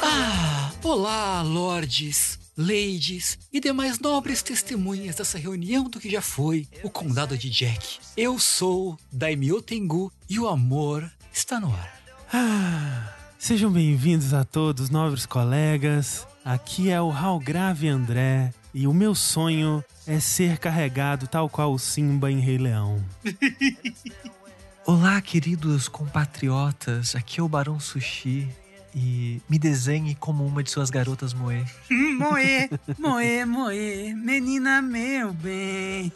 Ah, olá, lordes, ladies e demais nobres testemunhas dessa reunião do que já foi o Condado de Jack. Eu sou Daimyo Tengu e o amor está no ar. Ah, sejam bem-vindos a todos, nobres colegas. Aqui é o Halgrave André e o meu sonho é ser carregado tal qual o Simba em Rei Leão. Olá, queridos compatriotas. Aqui é o Barão Sushi e me desenhe como uma de suas garotas moe. Moe, moe, moe, menina meu bem.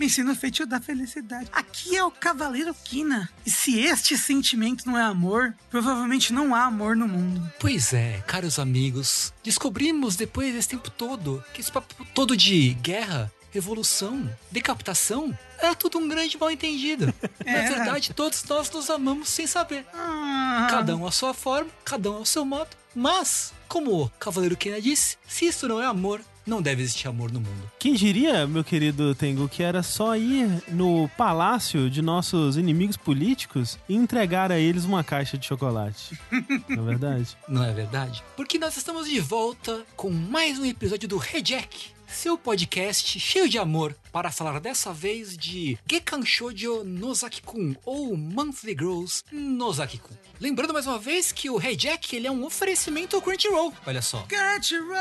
Me ensina o feitio da felicidade. Aqui é o Cavaleiro Kina. E se este sentimento não é amor, provavelmente não há amor no mundo. Pois é, caros amigos, descobrimos depois desse tempo todo que esse papo todo de guerra, revolução, decapitação é tudo um grande mal entendido. Na É. verdade, todos nós nos amamos sem saber. Ah, Cada um à sua forma, cada um ao seu modo. Mas, como o Cavaleiro Kena disse, se isso não é amor, não deve existir amor no mundo. Quem diria, meu querido Tengu, que era só ir no palácio de nossos inimigos políticos e entregar a eles uma caixa de chocolate? Não é verdade? Não é verdade? Porque nós estamos de volta com mais um episódio do Reject, seu podcast cheio de amor, para falar dessa vez de Gekan Shoujo Nozaki-kun, ou Monthly Girls Nozaki-kun. Lembrando mais uma vez que o Reject ele é um oferecimento ao Crunchyroll, olha só. Crunchyroll.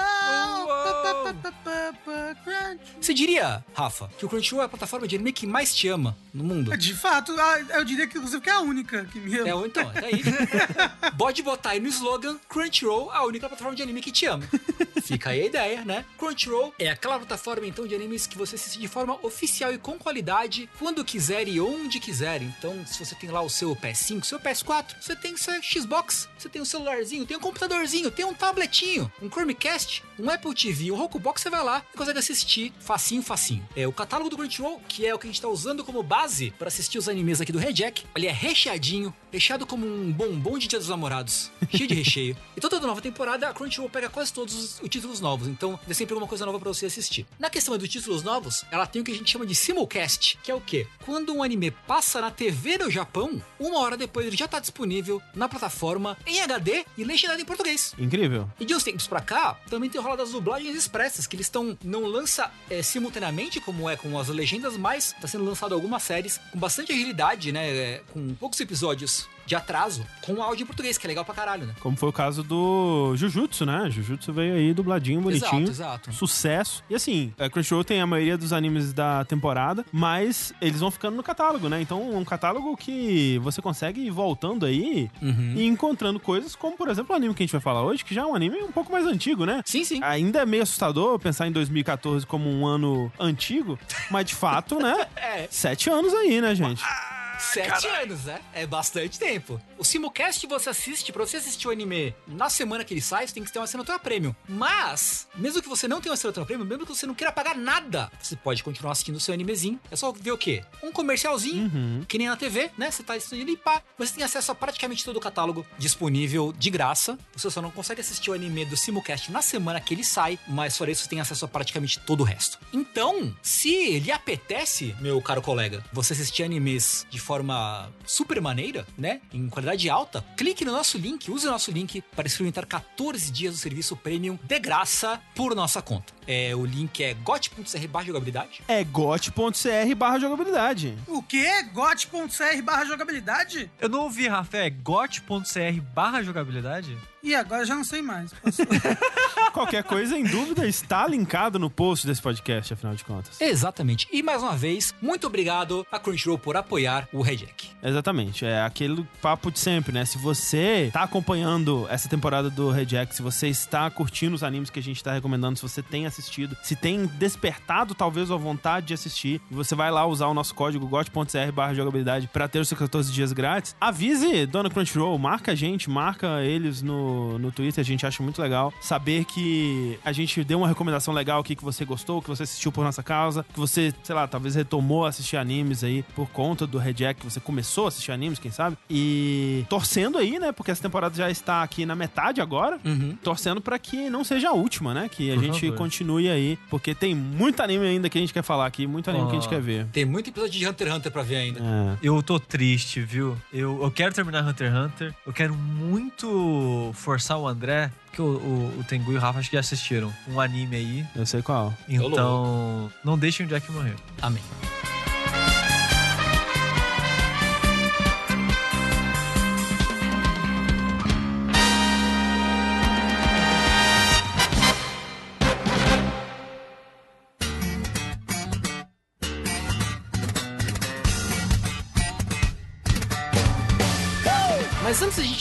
Você diria, Rafa, que o Crunchyroll é a plataforma de anime que mais te ama no mundo? De fato, ah, eu diria que inclusive que é a única que me ama. É, então, é aí. Pode botar aí no slogan Crunchyroll, a única plataforma de anime que te ama. Fica aí a ideia, né? Crunchyroll é aquela plataforma então de animes que você assiste de forma oficial e com qualidade, quando quiser e onde quiser. Então, se você tem lá o seu PS5, seu PS4, você tem seu Xbox, você tem um celularzinho, tem um computadorzinho, tem um tabletinho, um Chromecast, um Apple TV, um Rokubox, você vai lá e consegue assistir facinho, facinho. É o catálogo do Crunchyroll, que é o que a gente tá usando como base para assistir os animes aqui do Reject. Ele é recheadinho, recheado como um bombom de Dia dos Namorados, cheio de recheio. E toda nova temporada a Crunchyroll pega quase todos os, os títulos novos, então tem sempre alguma coisa nova para você assistir. Na questão dos títulos novos, ela tem o que a gente chama de simulcast, que é o quê? Quando um anime passa na TV no Japão, uma hora depois ele já tá disponível na plataforma em HD e legendado em português. Incrível. E de uns tempos pra cá, também tem rolado as dublagens expressas, que eles estão. não lança é, simultaneamente, como é com as legendas, mas tá sendo lançado algumas séries com bastante agilidade, né? é, com poucos episódios de atraso, com áudio em português, que é legal pra caralho, né? Como foi o caso do Jujutsu, né? Jujutsu veio aí dubladinho, bonitinho. Exato, exato. Sucesso. E assim, a Crunchyroll tem a maioria dos animes da temporada, mas eles vão ficando no catálogo, né? Então, é um catálogo que você consegue ir voltando aí Uhum. e encontrando coisas como, por exemplo, o anime que a gente vai falar hoje, que já é um anime um pouco mais antigo, né? Sim, sim. Ainda é meio assustador pensar em 2014 como um ano antigo, mas de fato, né? É. Sete anos aí, né, gente? Sete anos, né? É bastante tempo. O simulcast você assiste, pra você assistir o anime na semana que ele sai, você tem que ter uma assinatura premium. Mas, mesmo que você não tenha uma assinatura premium, mesmo que você não queira pagar nada, você pode continuar assistindo o seu animezinho. É só ver o quê? Um comercialzinho, que nem na TV, né? Você tá assistindo e pá. Você tem acesso a praticamente todo o catálogo disponível de graça. Você só não consegue assistir o anime do simulcast na semana que ele sai, mas fora isso, você tem acesso a praticamente todo o resto. Então, se lhe apetece, meu caro colega, você assistir animes de forma super maneira, né? Em qualidade alta, clique no nosso link, use o nosso link para experimentar 14 dias do serviço premium de graça por nossa conta. É, o link é got.cr barra jogabilidade. É got.cr barra jogabilidade. O quê? got.cr barra jogabilidade? Eu não ouvi, Rafa, é got.cr barra jogabilidade? E agora já não sei mais. Posso- Qualquer coisa em dúvida está linkado no post desse podcast, afinal de contas. Exatamente. E mais uma vez, muito obrigado a Crunchyroll por apoiar o Reject. Exatamente, é aquele papo de sempre, né? Se você tá acompanhando essa temporada do Reject, se você está curtindo os animes que a gente tá recomendando, se você tem assistido, se tem despertado talvez a vontade de assistir, e você vai lá usar o nosso código got.cr jogabilidade pra ter os seus 14 dias grátis, avise Dona Crunchyroll, marca a gente, marca eles no no, no Twitter, a gente acha muito legal saber que a gente deu uma recomendação legal aqui que você gostou, que você assistiu por nossa causa, que você, sei lá, talvez retomou a assistir animes aí por conta do Reject, que você começou a assistir animes, quem sabe? E torcendo aí, né? Porque essa temporada já está aqui na metade agora. Uhum. Torcendo pra que não seja a última, né? Que a Por gente favor. continue aí, porque tem muito anime ainda que a gente quer falar aqui, muito anime que a gente quer ver. Tem muito episódio de Hunter x Hunter pra ver ainda. É. Eu tô triste, viu? Eu, eu quero terminar Hunter x Hunter. Eu quero muito forçar o André, porque o, o, o Tengu e o Rafa acho que já assistiram um anime aí. Eu sei qual. Então, não deixem o Jack morrer. Amém.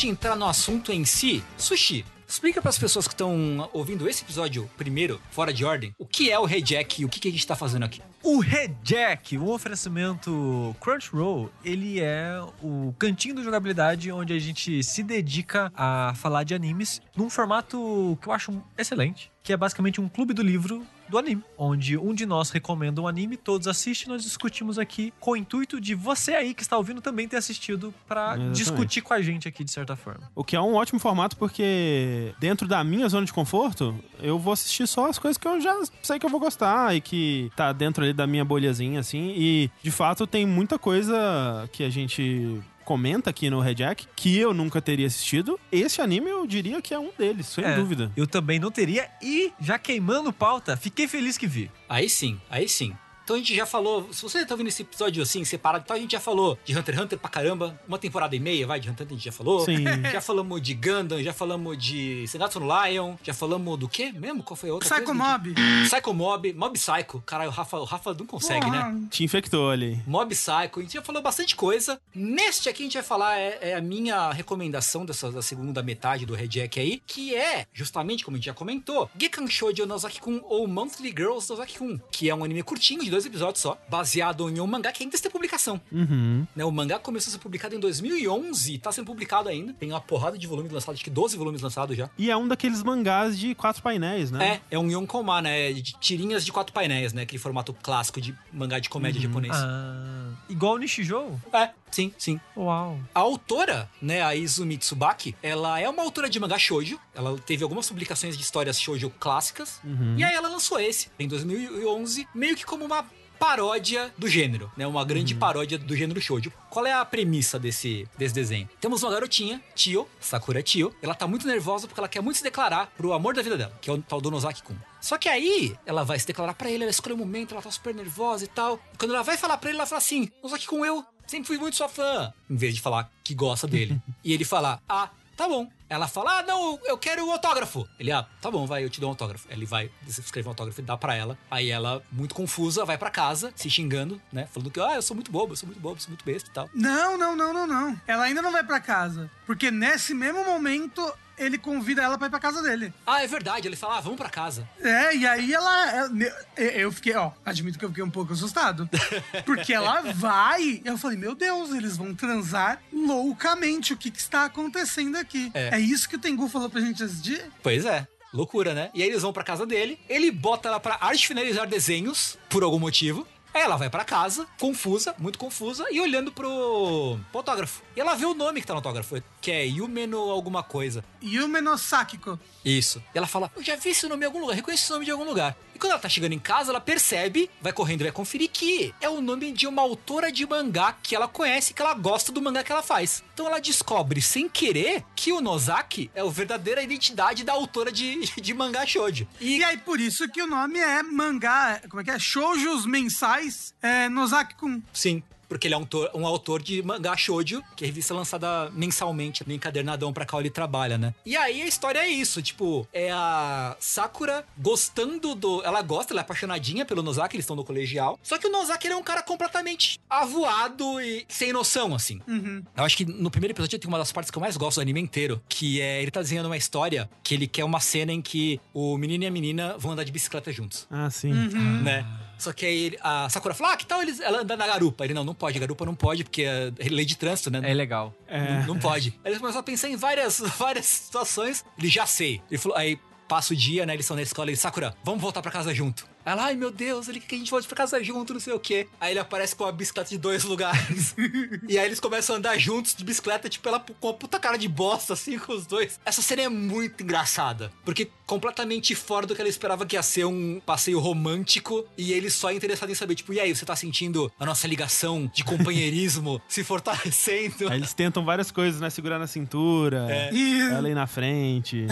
Gente entrar no assunto em si, Sushi, explica para as pessoas que estão ouvindo esse episódio primeiro, fora de ordem, o que é o Reject e o que, que a gente tá fazendo aqui. O Rejack, um oferecimento Crunchyroll, ele é o cantinho da jogabilidade onde a gente se dedica a falar de animes num formato que eu acho excelente, que é basicamente um clube do livro do anime, onde um de nós recomenda um anime, todos assistem, nós discutimos aqui com o intuito de você aí que está ouvindo também ter assistido pra Exatamente. discutir com a gente aqui de certa forma. O que é um ótimo formato porque dentro da minha zona de conforto, eu vou assistir só as coisas que eu já sei que eu vou gostar e que tá dentro ali da minha bolhazinha, assim. E, de fato, tem muita coisa que a gente comenta aqui no Red Jack que eu nunca teria assistido. Esse anime eu diria que é um deles, sem É, dúvida. Eu também não teria e já queimando pauta, fiquei feliz que vi. Aí sim, aí sim. Então a gente já falou, se você tá ouvindo esse episódio assim, separado, então a gente já falou de Hunter x Hunter pra caramba, uma temporada e meia, vai, de Hunter x Hunter a gente já falou. Sim. Já falamos de Gundam, já falamos de Senatsu no Lion, já falamos do quê mesmo? Qual foi a outra Psycho coisa? Mob. Psycho Mob, Mob Psycho. Caralho, o Rafa, o Rafa não consegue, né? Porra. Te infectou ali. Mob Psycho, a gente já falou bastante coisa. Neste aqui a gente vai falar é, é a minha recomendação dessa da segunda metade do Red Jack aí, que é justamente como a gente já comentou, Gekan Shoujo Nozaki-kun ou Monthly Girls Nozaki-kun, que é um anime curtinho de dois episódios só, baseado em um mangá que ainda está em publicação. Uhum. Né, o mangá começou a ser publicado em 2011 e tá sendo publicado ainda. Tem uma porrada de volumes lançados, acho que 12 volumes lançados já. E é um daqueles mangás de quatro painéis, né? É, é um Yonkoma, né? De tirinhas de quatro painéis, né? Aquele formato clássico de mangá de comédia japonês. Ah, igual o Nishijou? É, sim, sim. Uau. A autora, né, a Izumi Tsubaki, ela é uma autora de mangá shoujo. Ela teve algumas publicações de histórias shoujo clássicas. E aí ela lançou esse, em 2011, meio que como uma paródia do gênero, né? Uma grande paródia do gênero shoujo. Qual é a premissa desse, desse desenho? Temos uma garotinha, Tio, Sakura Tio. Ela tá muito nervosa porque ela quer muito se declarar pro amor da vida dela, que é o tal do Nozaki-kun. Só que aí, ela vai se declarar pra ele, ela escolhe o momento, ela tá super nervosa e tal. E quando ela vai falar pra ele, ela fala assim: Nozaki-kun, eu sempre fui muito sua fã. Em vez de falar que gosta dele. e ele fala: Ah, tá bom. Ela fala: Ah, não, eu quero o autógrafo. Ele, ah, tá bom, vai, eu te dou um autógrafo. Ele vai escrever um autógrafo e dá pra ela. Aí ela, muito confusa, vai pra casa, se xingando, né? Falando que, ah, eu sou muito bobo, eu sou muito bobo, sou muito besta e tal. Não, não, não, não, não. Ela ainda não vai pra casa. Porque nesse mesmo momento, ele convida ela pra ir pra casa dele. Ah, é verdade. Ele fala: Ah, vamos pra casa. é e aí ela. ela- Eu fiquei, ó, admito que eu fiquei um pouco assustado. Porque ela vai. Eu falei, meu Deus, eles vão transar loucamente. O que, que está acontecendo aqui? É. É. isso que o Tengu falou pra gente assistir? Pois é. Loucura, né? E aí eles vão pra casa dele, ele bota ela pra arte finalizar desenhos, por algum motivo. Aí ela vai pra casa, confusa, muito confusa, e olhando pro, pro autógrafo. E ela vê o nome que tá no autógrafo, que é Yumeno alguma coisa. Yume no Sakiko. Isso. E ela fala, eu já vi esse nome em algum lugar, reconheço esse nome de algum lugar. E quando ela tá chegando em casa, ela percebe, vai correndo e vai conferir que é o nome de uma autora de mangá que ela conhece, que ela gosta do mangá que ela faz. Então ela descobre, sem querer, que o Nozaki é a verdadeira identidade da autora de, de mangá shoujo. E aí, por isso que o nome é mangá. Como é que é? Shoujos mensais é, Nozaki-kun. Sim. Porque ele é um, autor- um autor de mangá shoujo, que é revista lançada mensalmente, no encadernadão pra qual ele trabalha, né? E aí a história é isso, tipo, é a Sakura gostando do... Ela gosta, ela é apaixonadinha pelo Nozaki, eles estão no colegial. Só que o Nozaki, ele é um cara completamente avoado e sem noção, assim. Uhum. Eu acho que no primeiro episódio tem uma das partes que eu mais gosto do anime inteiro, que é ele tá desenhando uma história que ele quer uma cena em que o menino e a menina vão andar de bicicleta juntos Ah, sim. Uhum. né? Só que aí ele- a Sakura fala, ah, que tal eles, ela andar na garupa? Ele, não, não pode, garupa não pode, porque é lei de trânsito, né? É legal. É. Não, não pode. Aí eles começam a pensar em várias, várias situações. Ele já sei. Ele falou, aí passa o dia, né? Eles estão na escola e ele, Sakura, vamos voltar pra casa junto. Ela, ai meu Deus, ele quer que a gente volte pra casa junto, não sei o quê. Aí ele aparece com uma bicicleta de dois lugares. e aí eles começam a andar juntos de bicicleta, tipo, ela com uma puta cara de bosta, assim, com os dois. Essa cena é muito engraçada. Porque completamente fora do que ela esperava que ia ser um passeio romântico. E ele só é interessado em saber, tipo, e aí, você tá sentindo a nossa ligação de companheirismo se fortalecendo? Aí eles tentam várias coisas, né? Segurar na cintura, É. Ela ir na frente.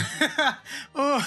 Ô,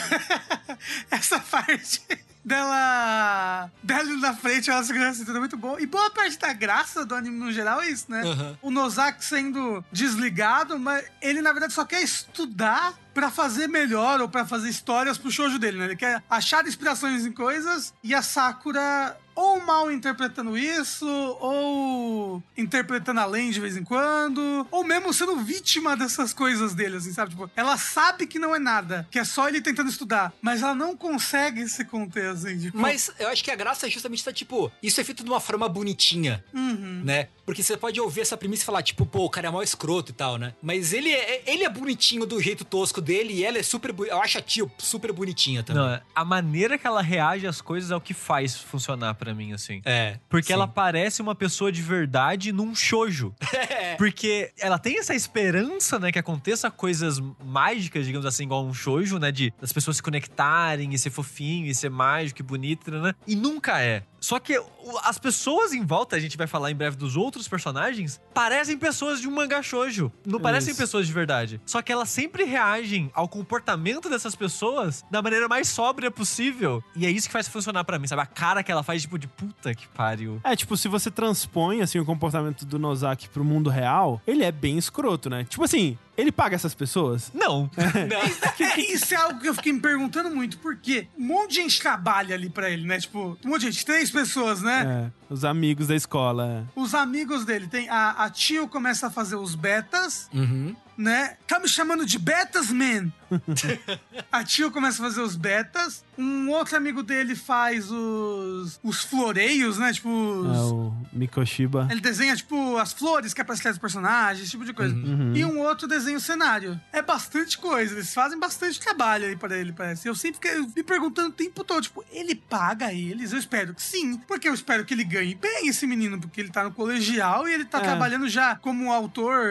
essa parte dela. dela na frente, ela segurando a cintura é muito boa. E boa parte da graça do anime no geral é isso, né? Aham. O Nozaki sendo desligado, mas ele na verdade só quer estudar pra fazer melhor ou pra fazer histórias pro shoujo dele, né? Ele quer achar inspirações em coisas e a Sakura ou mal interpretando isso, ou interpretando além de vez em quando, ou mesmo sendo vítima dessas coisas dele, assim, sabe? Tipo, ela sabe que não é nada, que é só ele tentando estudar, mas ela não consegue se conter, assim, tipo... Mas eu acho que a graça é justamente estar, tipo, isso é feito de uma forma bonitinha, Uhum. né? Porque você pode ouvir essa premissa e falar, tipo, pô, o cara é mó escroto e tal, né? Mas ele é, ele é bonitinho do jeito tosco dele e ela é super. Eu acho a tio super bonitinha também. Não, é, a maneira que ela reage às coisas é o que faz funcionar pra mim, assim. É. Porque sim. ela parece uma pessoa de verdade num shoujo. É. Porque ela tem essa esperança, né, que aconteça coisas mágicas, digamos assim, igual um shoujo, né, de das pessoas se conectarem e ser fofinho e ser mágico e bonito, né? E nunca é. Só que as pessoas em volta, a gente vai falar em breve dos outros personagens, parecem pessoas de um mangá shoujo. Não parecem Isso. pessoas de verdade. Só que elas sempre reagem ao comportamento dessas pessoas da maneira mais sóbria possível. E é isso que faz funcionar pra mim, sabe? A cara que ela faz, tipo, de puta que pariu. É, tipo, se você transpõe, assim, o comportamento do Nozaki pro mundo real, ele é bem escroto, né? Tipo assim, ele paga essas pessoas? Não. Não. É, isso é algo que eu fiquei me perguntando muito, porque um monte de gente trabalha ali pra ele, né? Tipo, um monte de gente, três pessoas, né? É, os amigos da escola. é. Os amigos dele, tem a, a tio começa a fazer os betas, Uhum. né? Tá me chamando de Betas Man. a tio começa a fazer os betas. Um outro amigo dele faz os, os floreios, né? Tipo, os- É o Mikoshiba. ele desenha, tipo, as flores que aparecem nos personagens, esse tipo de coisa. Uhum. E um outro desenha o cenário. É bastante coisa. Eles fazem bastante trabalho aí pra ele, parece. Eu sempre fiquei me perguntando o tempo todo, tipo, ele paga eles? Eu espero que sim. Porque eu espero que ele ganhe bem esse menino, porque ele tá no colegial e ele tá É. trabalhando já como autor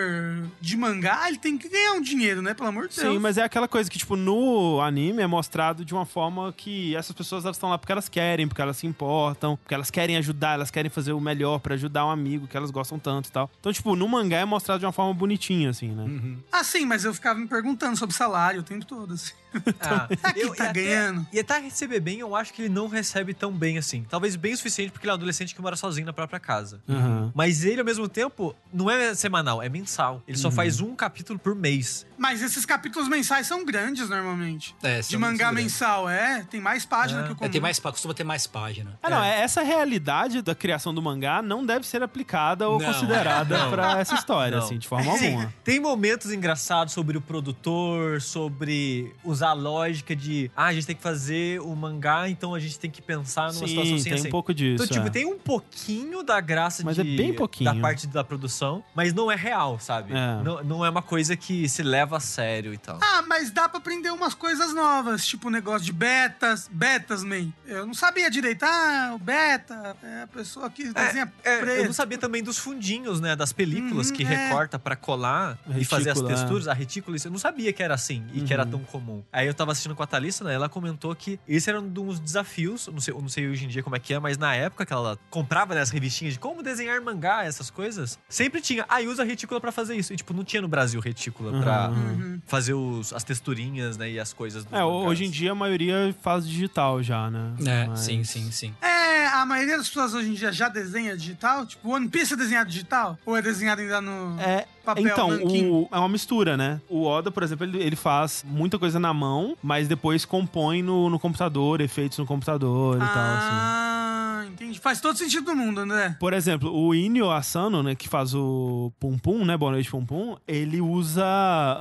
de mangá. Ele tem que ganhar um dinheiro, né? Pelo amor de Sim, Deus. mas é aquela coisa que, tipo, no anime é mostrado de uma forma que essas pessoas elas estão lá porque elas querem, porque elas se importam, porque elas querem ajudar, elas querem fazer o melhor pra ajudar um amigo que elas gostam tanto e tal. Então, tipo, no mangá é mostrado de uma forma bonitinha, assim, né? Uhum. Ah, sim, mas eu ficava me perguntando sobre salário o tempo todo, assim. Ah, Será que eu- tá e até- ganhando? E até receber bem, eu acho que ele não recebe tão bem assim. Talvez bem o suficiente porque ele é um adolescente que mora sozinho na própria casa. Aham. Mas ele, ao mesmo tempo, não é semanal, é mensal. Ele só Uhum. faz um capítulo por mês. Mas esses capítulos mensais são grandes, normalmente. É, De mangá mensal, é. Tem mais página É. que o É, comum. tem mais, costuma ter mais página. Ah, não, é- essa realidade da criação do mangá não deve ser aplicada ou Não. considerada pra essa história, Não. assim, de forma alguma. Tem momentos engraçados sobre o produtor, sobre usar a lógica de ah, a gente tem que fazer o mangá, então a gente tem que pensar numa situação Sim, assim, tem assim. um pouco disso. Então, tipo, é. tem um pouquinho da graça Mas de, é bem pouquinho. da parte da produção, mas não é real, sabe? É. Não, não é uma coisa que se leva a sério e tal. Ah, mas dá pra aprender umas coisas novas, tipo o negócio de betas, betas, man. Eu não sabia direito. Ah, o beta é a pessoa que desenha É, preto. eu não sabia também dos fundinhos, né? Das películas Uhum, que é. recorta pra colar e fazer as é. texturas, a retícula. isso Eu não sabia que era assim e que era Uhum. tão comum. Aí eu tava assistindo com a Thalissa, né? Ela comentou que esse era um dos desafios. eu Não sei, não sei hoje em dia como é que é, mas na época que ela comprava né, as revistinhas de como desenhar mangá, essas coisas, sempre tinha. Ah, e usa retícula pra fazer isso. E, tipo, não tinha no Brasil retícula pra Uhum. Uhum. fazer os, as texturinhas, né? E as coisas. dos É, mangás. hoje em dia a maioria faz digital já, né? É, Mas- sim, sim, sim. É, a maioria das pessoas hoje em dia já desenha digital. Tipo, One Piece é desenhado digital? Ou é desenhado ainda no É, papel então, o- é uma mistura, né? O Oda, por exemplo, ele, ele faz muita coisa na mão, mas depois compõe no, no computador, efeitos no computador e tal, assim. Ah, entendi. Sim, faz todo sentido do mundo, né? Por exemplo, o Inyo Asano, né, que faz o Pum Pum, né, Boa Noite Pum Pum, ele usa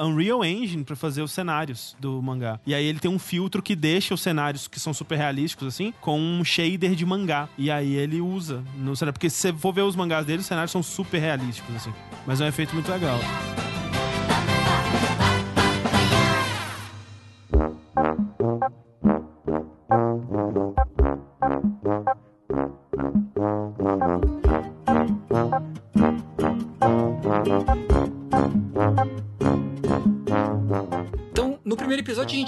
Unreal Engine pra fazer os cenários do mangá. E aí ele tem um filtro que deixa os cenários que são super realísticos, assim, com um shader de mangá. E aí ele usa no cenário. Porque se você for ver os mangás dele, os cenários são super realísticos, assim. Mas é um efeito muito legal. Então,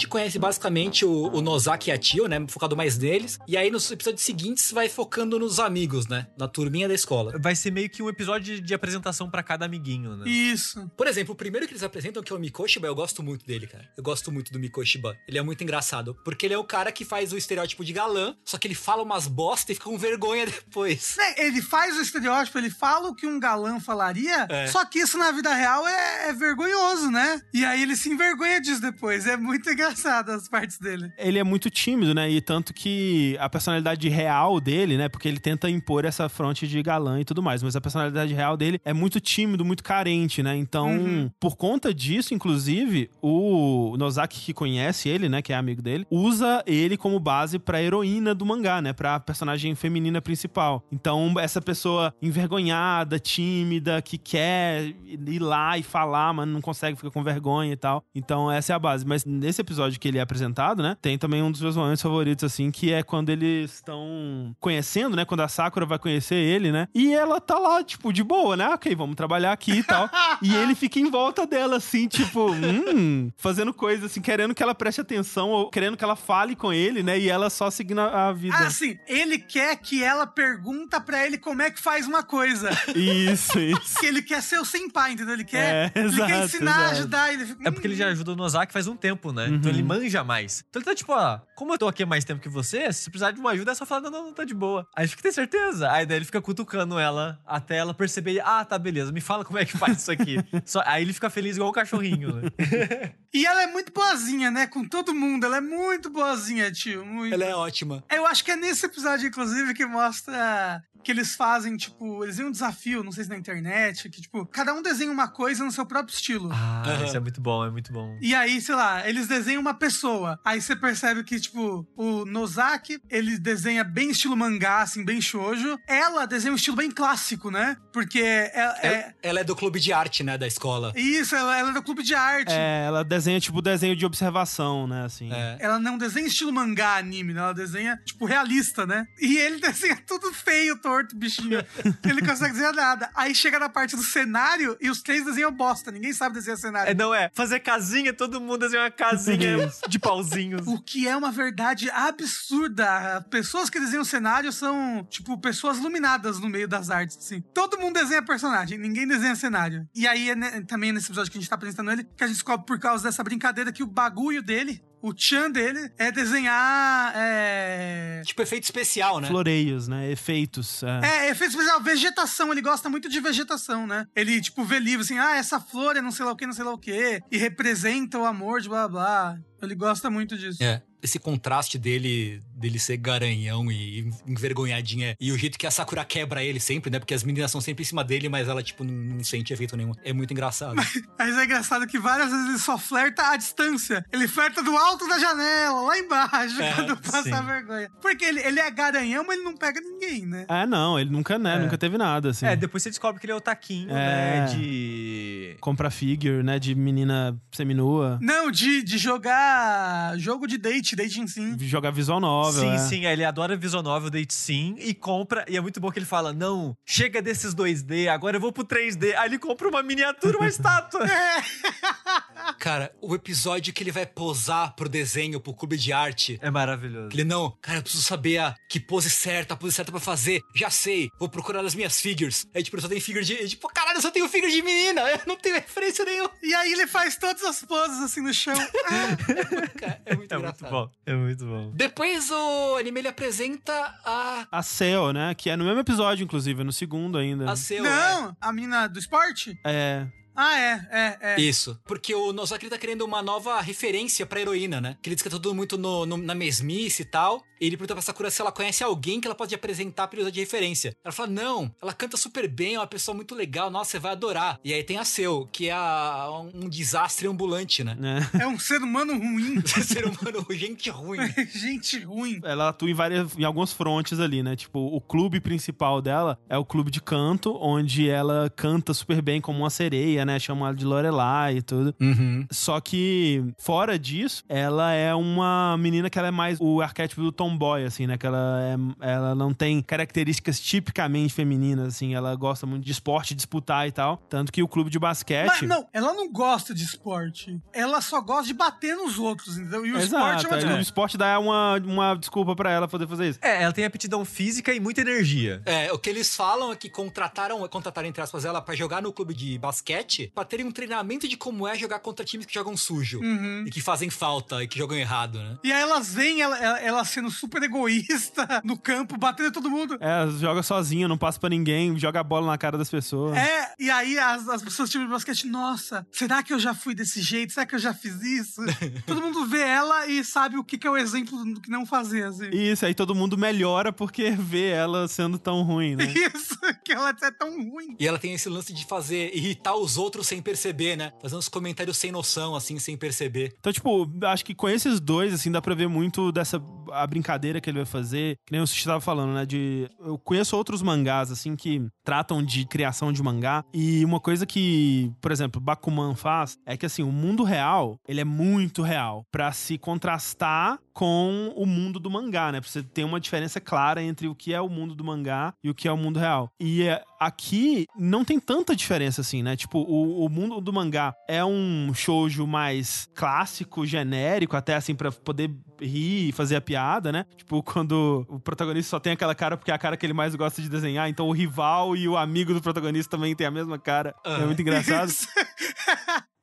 gente conhece basicamente o, o Nozaki e a Tio, né? Focado mais neles. E aí, nos episódios seguintes, vai focando nos amigos, né? Na turminha da escola. Vai ser meio que um episódio de, apresentação pra cada amiguinho, né? Isso. Por exemplo, o primeiro que eles apresentam, que é o Mikoshiba, eu gosto muito dele, cara. Eu gosto muito do Mikoshiba. Ele é muito engraçado. Porque ele é o cara que faz o estereótipo de galã, só que ele fala umas bosta e fica com vergonha depois. Né, Ele faz o estereótipo, ele fala o que um galã falaria, É. só que isso na vida real é, é vergonhoso, né? E aí ele se envergonha disso depois. É muito engraçado as partes dele. ele é muito tímido, né? E tanto que a personalidade real dele, né? Porque ele tenta impor essa fronte de galã e tudo mais, mas a personalidade real dele é muito tímido, muito carente, né? Então, Uhum. por conta disso, inclusive, o Nozaki que conhece ele, né, que é amigo dele, usa ele como base pra heroína do mangá, né, pra personagem feminina principal. Então, essa pessoa envergonhada, tímida, que quer ir lá e falar, mas não consegue, fica com vergonha e tal. Então, essa é a base. Mas nesse episódio que ele é apresentado, né, tem também um dos meus momentos favoritos, assim, que é quando eles estão conhecendo, né, quando a Sakura vai conhecer ele, né, e ela tá lá, tipo, de boa, né, ok, vamos trabalhar aqui e tal. e ele fica em volta dela, assim, tipo, hum, fazendo coisa, assim, querendo que ela preste atenção, ou querendo que ela fale com ele, né, e ela só seguindo a, a vida. Ah, sim. Ele quer que ela pergunta pra ele como é que faz uma coisa. Isso, isso. que ele quer ser o senpai, entendeu? Ele quer, É, ele exato, quer ensinar, exato. ajudar. Ele fica, É porque ele já ajuda o Nozaki faz um tempo, né? Então Uhum. ele manja mais. Então ele tá tipo, ó, como eu tô aqui há mais tempo que você, se precisar de uma ajuda é só falar, não, não, não, tá de boa. Aí fica, tem certeza? Aí daí ele fica cutucando ela até ela perceber, ah, tá, beleza, me fala como é que faz isso aqui. Só, aí ele fica feliz igual o cachorrinho, né? E ela é muito boazinha, né? Com todo mundo. Ela é muito boazinha, tio. Muito. Ela é ótima. Eu acho que é nesse episódio, inclusive, que mostra que eles fazem, tipo, eles têm um desafio, não sei se na internet, que, tipo, cada um desenha uma coisa no seu próprio estilo. Ah, Aham. isso é muito bom, é muito bom. E aí, sei lá, eles desenham uma pessoa. Aí você percebe que, tipo, o Nozaki, ele desenha bem estilo mangá, assim, bem shoujo. Ela desenha um estilo bem clássico, né? Porque é, é- Ela, ela é do clube de arte, né? Da escola. isso, ela, ela é do clube de arte. É, ela desenha, tipo, desenho de observação, né, assim. É. Ela não desenha estilo mangá, anime, né? Ela desenha, tipo, realista, né? E ele desenha tudo feio, torto, bichinho. ele consegue desenhar nada. Aí chega na parte do cenário e os três desenham bosta. Ninguém sabe desenhar cenário. É, não é? Fazer casinha, todo mundo desenha uma casinha de pauzinhos. O que é uma verdade absurda. Pessoas que desenham cenário são, tipo, pessoas iluminadas no meio das artes, assim. Todo mundo desenha personagem, ninguém desenha cenário. E aí, é também nesse episódio que a gente tá apresentando ele, que a gente descobre por causa dessa brincadeira que o bagulho dele, o tchan dele, é desenhar. É. Tipo, efeito especial, né? Floreios, né, efeitos. É. É, efeito especial, vegetação, ele gosta muito de vegetação, né? Ele, tipo, vê livro assim, ah, essa flor é não sei lá o que, não sei lá o que, e representa o amor de blá blá. Ele gosta muito disso. É. Esse contraste dele, dele ser garanhão e envergonhadinha. E o jeito que a Sakura quebra ele sempre, né? Porque as meninas são sempre em cima dele, mas ela, tipo, não, não sente efeito nenhum. É muito engraçado. Mas é engraçado que várias vezes ele só flerta à distância. Ele flerta do alto da janela, lá embaixo, É, quando passa sim. a vergonha. Porque ele, ele é garanhão, mas ele não pega ninguém, né? É, não, ele nunca, né, É. nunca teve nada, assim. É, depois você descobre que ele é o taquinho, É. né? De. Compra figure, né, de menina seminua. Não, de, de jogar jogo de date, dating sim. Jogar visual novel, Sim, é. sim, ele adora visual novel, date sim, e compra, e é muito bom que ele fala, não, chega desses 2D, agora eu vou pro 3D. Aí ele compra uma miniatura, uma estátua. Cara, o episódio que ele vai posar pro desenho, pro clube de arte. É maravilhoso. Ele não, cara, eu preciso saber a que pose certa, a pose certa pra fazer. Já sei, vou procurar nas minhas figures. Aí, tipo, eu só tenho figure de. Tipo, caralho, eu só tenho figure de menina, eu não tenho referência nenhuma. E aí ele faz todas as poses assim no chão. Cara, é muito É engraçado. muito bom, é muito bom. Depois o anime ele apresenta a. A Cell, né, que é no mesmo episódio, inclusive, é no segundo ainda. A seu. não, a mina do esporte? É, Ah, é, é, é. Isso. Porque o Nosaki ele tá querendo uma nova referência pra heroína, né? Que ele diz que é tudo muito no- no- na mesmice e tal. Ele pergunta pra Sakura se ela conhece alguém que ela pode apresentar pra ele usar de referência. Ela fala, não, ela canta super bem, é uma pessoa muito legal, nossa, você vai adorar. E aí tem a Seu, que é a- um desastre ambulante, né? né? É um ser humano ruim. Ser humano, gente ruim. Gente ruim. Ela atua em várias, em alguns frontes ali, né? Tipo, o clube principal dela é o clube de canto, onde ela canta super bem como uma sereia, né? Chama ela de Lorelai e tudo. Uhum. Só que, fora disso, ela é uma menina que ela é mais o arquétipo do tomboy, assim, né? Que ela, é, ela não tem características tipicamente femininas, assim. Ela gosta muito de esporte, disputar e tal. Tanto que o clube de basquete... Mas não, ela não gosta de esporte. Ela só gosta de bater nos outros, entendeu? E o esporte é Exato, uma desculpa. o esporte dá uma, uma desculpa pra ela poder fazer isso. É, ela tem aptidão física e muita energia. É, o que eles falam é que contrataram, contrataram entre aspas ela pra jogar no clube de basquete, pra terem um treinamento de como é jogar contra times que jogam sujo Uhum. e que fazem falta e que jogam errado, né? E aí elas veem ela, ela, ela sendo super egoísta no campo, batendo em todo mundo. É, joga sozinha, não passa pra ninguém, joga a bola na cara das pessoas. É, e aí as, as pessoas do time de basquete, nossa, será que eu já fui desse jeito? Será que eu já fiz isso? todo mundo vê ela e sabe o que, que é o exemplo do que não fazer, assim. Isso, aí todo mundo melhora porque vê ela sendo tão ruim, né? Isso, que ela é tão ruim. E ela tem esse lance de fazer, irritar os outros sem perceber, né? Fazer uns comentários sem noção, assim, sem perceber. Então, tipo, acho que com esses dois, assim, dá pra ver muito dessa a brincadeira que ele vai fazer. Que nem o Sushi tava falando, né? De. Eu conheço outros mangás, assim, que tratam de criação de mangá. E uma coisa que, por exemplo, Bakuman faz é que, assim, o mundo real, ele é muito real. Pra se contrastar com o mundo do mangá, né? Pra você ter uma diferença clara entre o que é o mundo do mangá e o que é o mundo real. E é, aqui não tem tanta diferença assim, né? Tipo, o, o mundo do mangá é um shoujo mais clássico, genérico, até assim, pra poder rir e fazer a piada, né? Tipo, quando o protagonista só tem aquela cara porque é a cara que ele mais gosta de desenhar, então o rival e o amigo do protagonista também tem a mesma cara. É Aham. muito engraçado.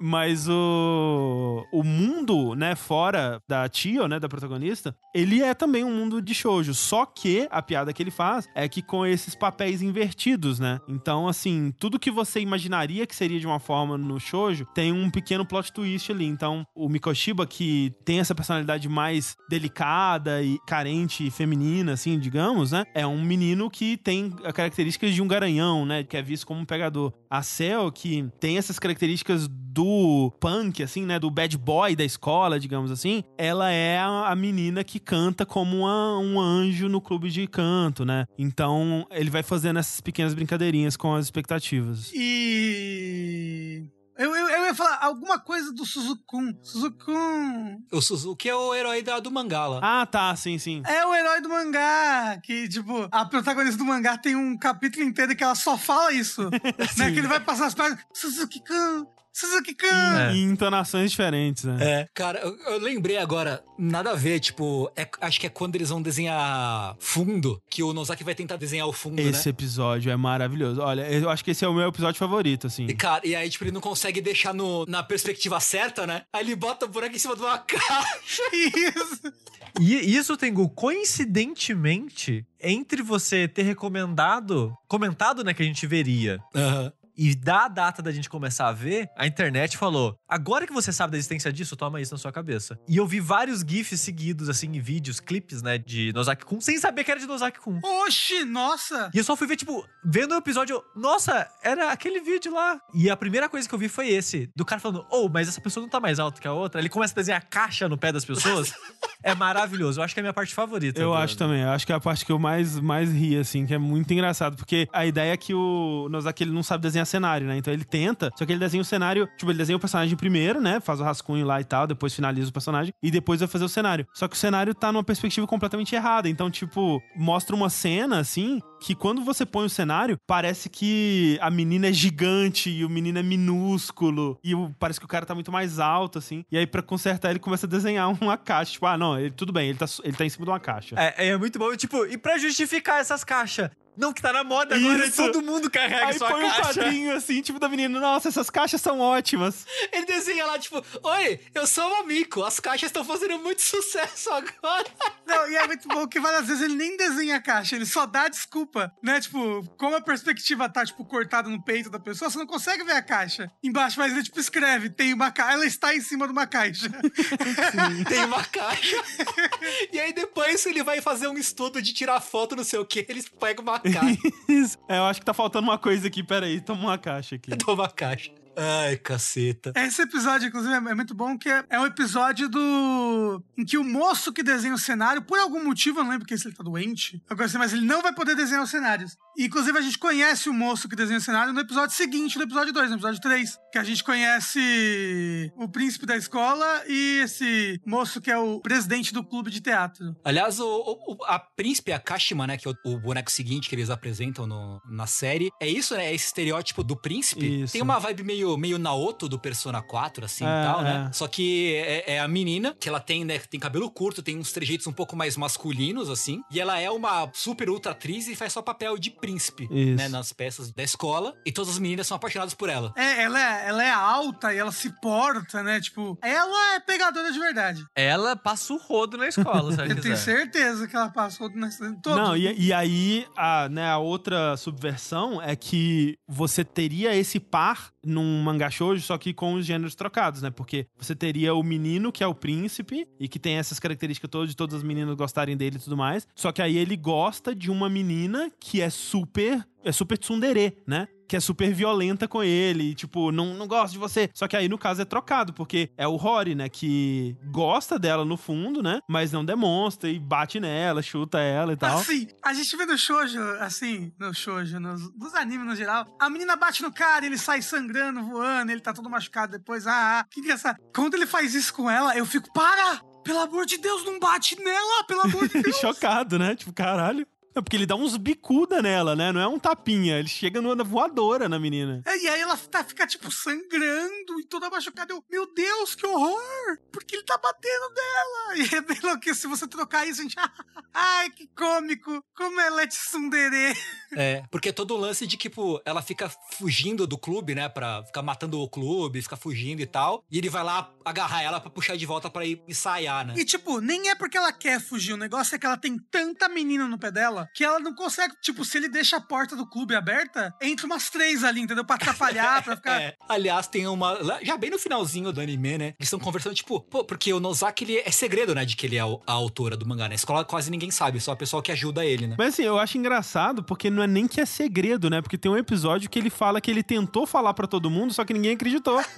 Mas o, o mundo, né, fora da Tio, né, da protagonista, ele é também um mundo de shoujo. Só que a piada que ele faz é que com esses papéis invertidos, né? Então, assim, tudo que você imaginaria que seria de uma forma no shoujo, tem um pequeno plot twist ali. Então, o Mikoshiba, que tem essa personalidade mais delicada e carente e feminina, assim, digamos, né? É um menino que tem características de um garanhão, né? Que é visto como um pegador. A Cell, que tem essas características do punk, assim, né? Do bad boy da escola, digamos assim. Ela é a, a menina que canta como uma- um anjo no clube de canto, né? Então, ele vai fazendo essas pequenas brincadeirinhas com as expectativas. E. Eu, eu, eu ia falar alguma coisa do Suzukun. Suzukun O Suzuki é o herói da, do mangá lá. Ah, tá, sim, sim. é o herói do mangá. Que, tipo, a protagonista do mangá tem um capítulo inteiro que ela só fala isso. né? Que ele vai passar as páginas. Suzuki-kun, Suzuki-kun. É. Em entonações diferentes, né? É, cara, eu, eu lembrei agora, nada a ver, tipo, é- acho que é quando eles vão desenhar fundo, que o Nozaki vai tentar desenhar o fundo, Esse né? episódio é maravilhoso. Olha, eu acho que esse é o meu episódio favorito, assim. E, cara, e aí, tipo, ele não consegue deixar no, na perspectiva certa, né? Aí ele bota o boneco em cima de uma caixa. Isso. E isso, Tengu, coincidentemente, entre você ter recomendado, comentado, né, que a gente veria, Aham. E da data da gente começar a ver, a internet falou: agora que você sabe da existência disso, toma isso na sua cabeça. E eu vi vários GIFs seguidos, assim, em vídeos, clipes, né, de Nozaki Kun, sem saber que era de Nozaki Kun. Oxi, nossa. E eu só fui ver, tipo, vendo o episódio, eu, nossa, era aquele vídeo lá. E a primeira coisa que eu vi foi esse, do cara falando, oh, mas essa pessoa não tá mais alta que a outra. Ele começa a desenhar caixa no pé das pessoas. é maravilhoso. Eu acho que é a minha parte favorita. Eu acho também, eu acho que é a parte que eu mais, mais ri, assim, que é muito engraçado, porque a ideia é que o Nozaki ele não sabe desenhar cenário, né? Então ele tenta, só que ele desenha o cenário, tipo, ele desenha o personagem primeiro, né? Faz o rascunho lá e tal, depois finaliza o personagem, e depois vai fazer o cenário. Só que o cenário tá numa perspectiva completamente errada, então, tipo, mostra uma cena, assim, que quando você põe o cenário, parece que a menina é gigante e o menino é minúsculo, e o- parece que o cara tá muito mais alto, assim, e aí pra consertar ele começa a desenhar uma caixa, tipo, ah, não, ele, tudo bem, ele tá, ele tá em cima de uma caixa. É, é muito bom. Tipo, e pra justificar essas caixas? Não, que tá na moda agora, Isso. todo mundo carrega Aí sua põe um caixa. quadrinho assim, tipo da menina, nossa, essas caixas são ótimas. Ele desenha lá, tipo, oi, eu sou o Amico, as caixas estão fazendo muito sucesso agora. Não, e é muito bom que várias vezes ele nem desenha a caixa, ele só dá a desculpa culpa, né? Tipo, como a perspectiva tá, tipo, cortada no peito da pessoa, você não consegue ver a caixa embaixo, mas ele, tipo, escreve, tem uma caixa, ela está em cima de uma caixa. Tem uma caixa. e aí depois ele vai fazer um estudo de tirar foto, não sei o que, eles pegam uma caixa. É, eu acho que tá faltando uma coisa aqui, peraí, toma uma caixa aqui. Toma uma caixa. Ai, caceta. Esse episódio, inclusive, é muito bom, que é, é um episódio do. em que o moço que desenha o cenário, por algum motivo, eu não lembro porque se ele tá doente, mas ele não vai poder desenhar os cenários. E, inclusive, a gente conhece o moço que desenha o cenário no episódio seguinte, no episódio 2, no episódio 3. Que a gente conhece o príncipe da escola e esse moço que é o presidente do clube de teatro. Aliás, o, o- a príncipe, a Kashima, né, que é o, o boneco seguinte que eles apresentam no- na série, é isso, né? É esse estereótipo do príncipe. Isso. Tem uma vibe meio, meio Naoto do Persona 4, assim, É, e tal, né? é. Só que é, é a menina, que ela tem, né, tem cabelo curto, tem uns trejeitos um pouco mais masculinos, assim, e ela é uma super ultra atriz e faz só papel de príncipe, Isso. né, nas peças da escola, e todas as meninas são apaixonadas por ela. É, ela é, ela é alta e ela se porta, né? Tipo, ela é pegadora de verdade. Ela passa o rodo na escola, ela Eu tenho certeza que ela passou nessa. em Todo. Não, e, e aí a, né, a outra subversão é que você teria esse par num mangá shoujo, só que com os gêneros trocados, né? Porque você teria o menino, que é o príncipe, e que tem essas características todas de todas as meninas gostarem dele e tudo mais. Só que aí ele gosta de uma menina que é super. É super tsundere, né? Que é super violenta com ele, tipo, não, não gosta de você. Só que aí, no caso, é trocado, porque é o Rory, né? Que gosta dela no fundo, né? Mas não demonstra e bate nela, chuta ela e tal. Assim, a gente vê no shoujo, assim, no shoujo, nos, nos animes no geral, a menina bate no cara, ele sai sangrando, voando, ele tá todo machucado depois, ah, ah, que engraçado. Quando ele faz isso com ela, eu fico, para! Pelo amor de Deus, não bate nela, pelo amor de Deus. Chocado, né? Tipo, caralho. É porque ele dá uns bicuda nela, né? Não é um tapinha. Ele chega numa voadora na menina. É, E aí ela tá, fica, tipo, sangrando e toda machucada. Eu, meu Deus, que horror! Porque ele tá batendo nela! E é bem louco que se você trocar isso, a gente... Ai, que cômico! Como ela é de tsundere! É, porque todo o lance de tipo, ela fica fugindo do clube, né? Pra ficar matando o clube, ficar fugindo e tal. E ele vai lá agarrar ela pra puxar de volta pra ir ensaiar, né? E, tipo, nem é porque ela quer fugir. O negócio é que ela tem tanta menina no pé dela que ela não consegue. Tipo, se ele deixa a porta do clube aberta, entra umas três ali, entendeu? Pra atrapalhar, pra ficar. É. Aliás, tem uma. Já bem no finalzinho do anime, né? Eles estão conversando, tipo, pô, porque o Nozaki ele é segredo, né? De que ele é a autora do mangá. Na escola quase ninguém sabe, só a pessoa que ajuda ele, né? Mas assim, eu acho engraçado porque não é nem que é segredo, né? Porque tem um episódio que ele fala que ele tentou falar pra todo mundo, só que ninguém acreditou.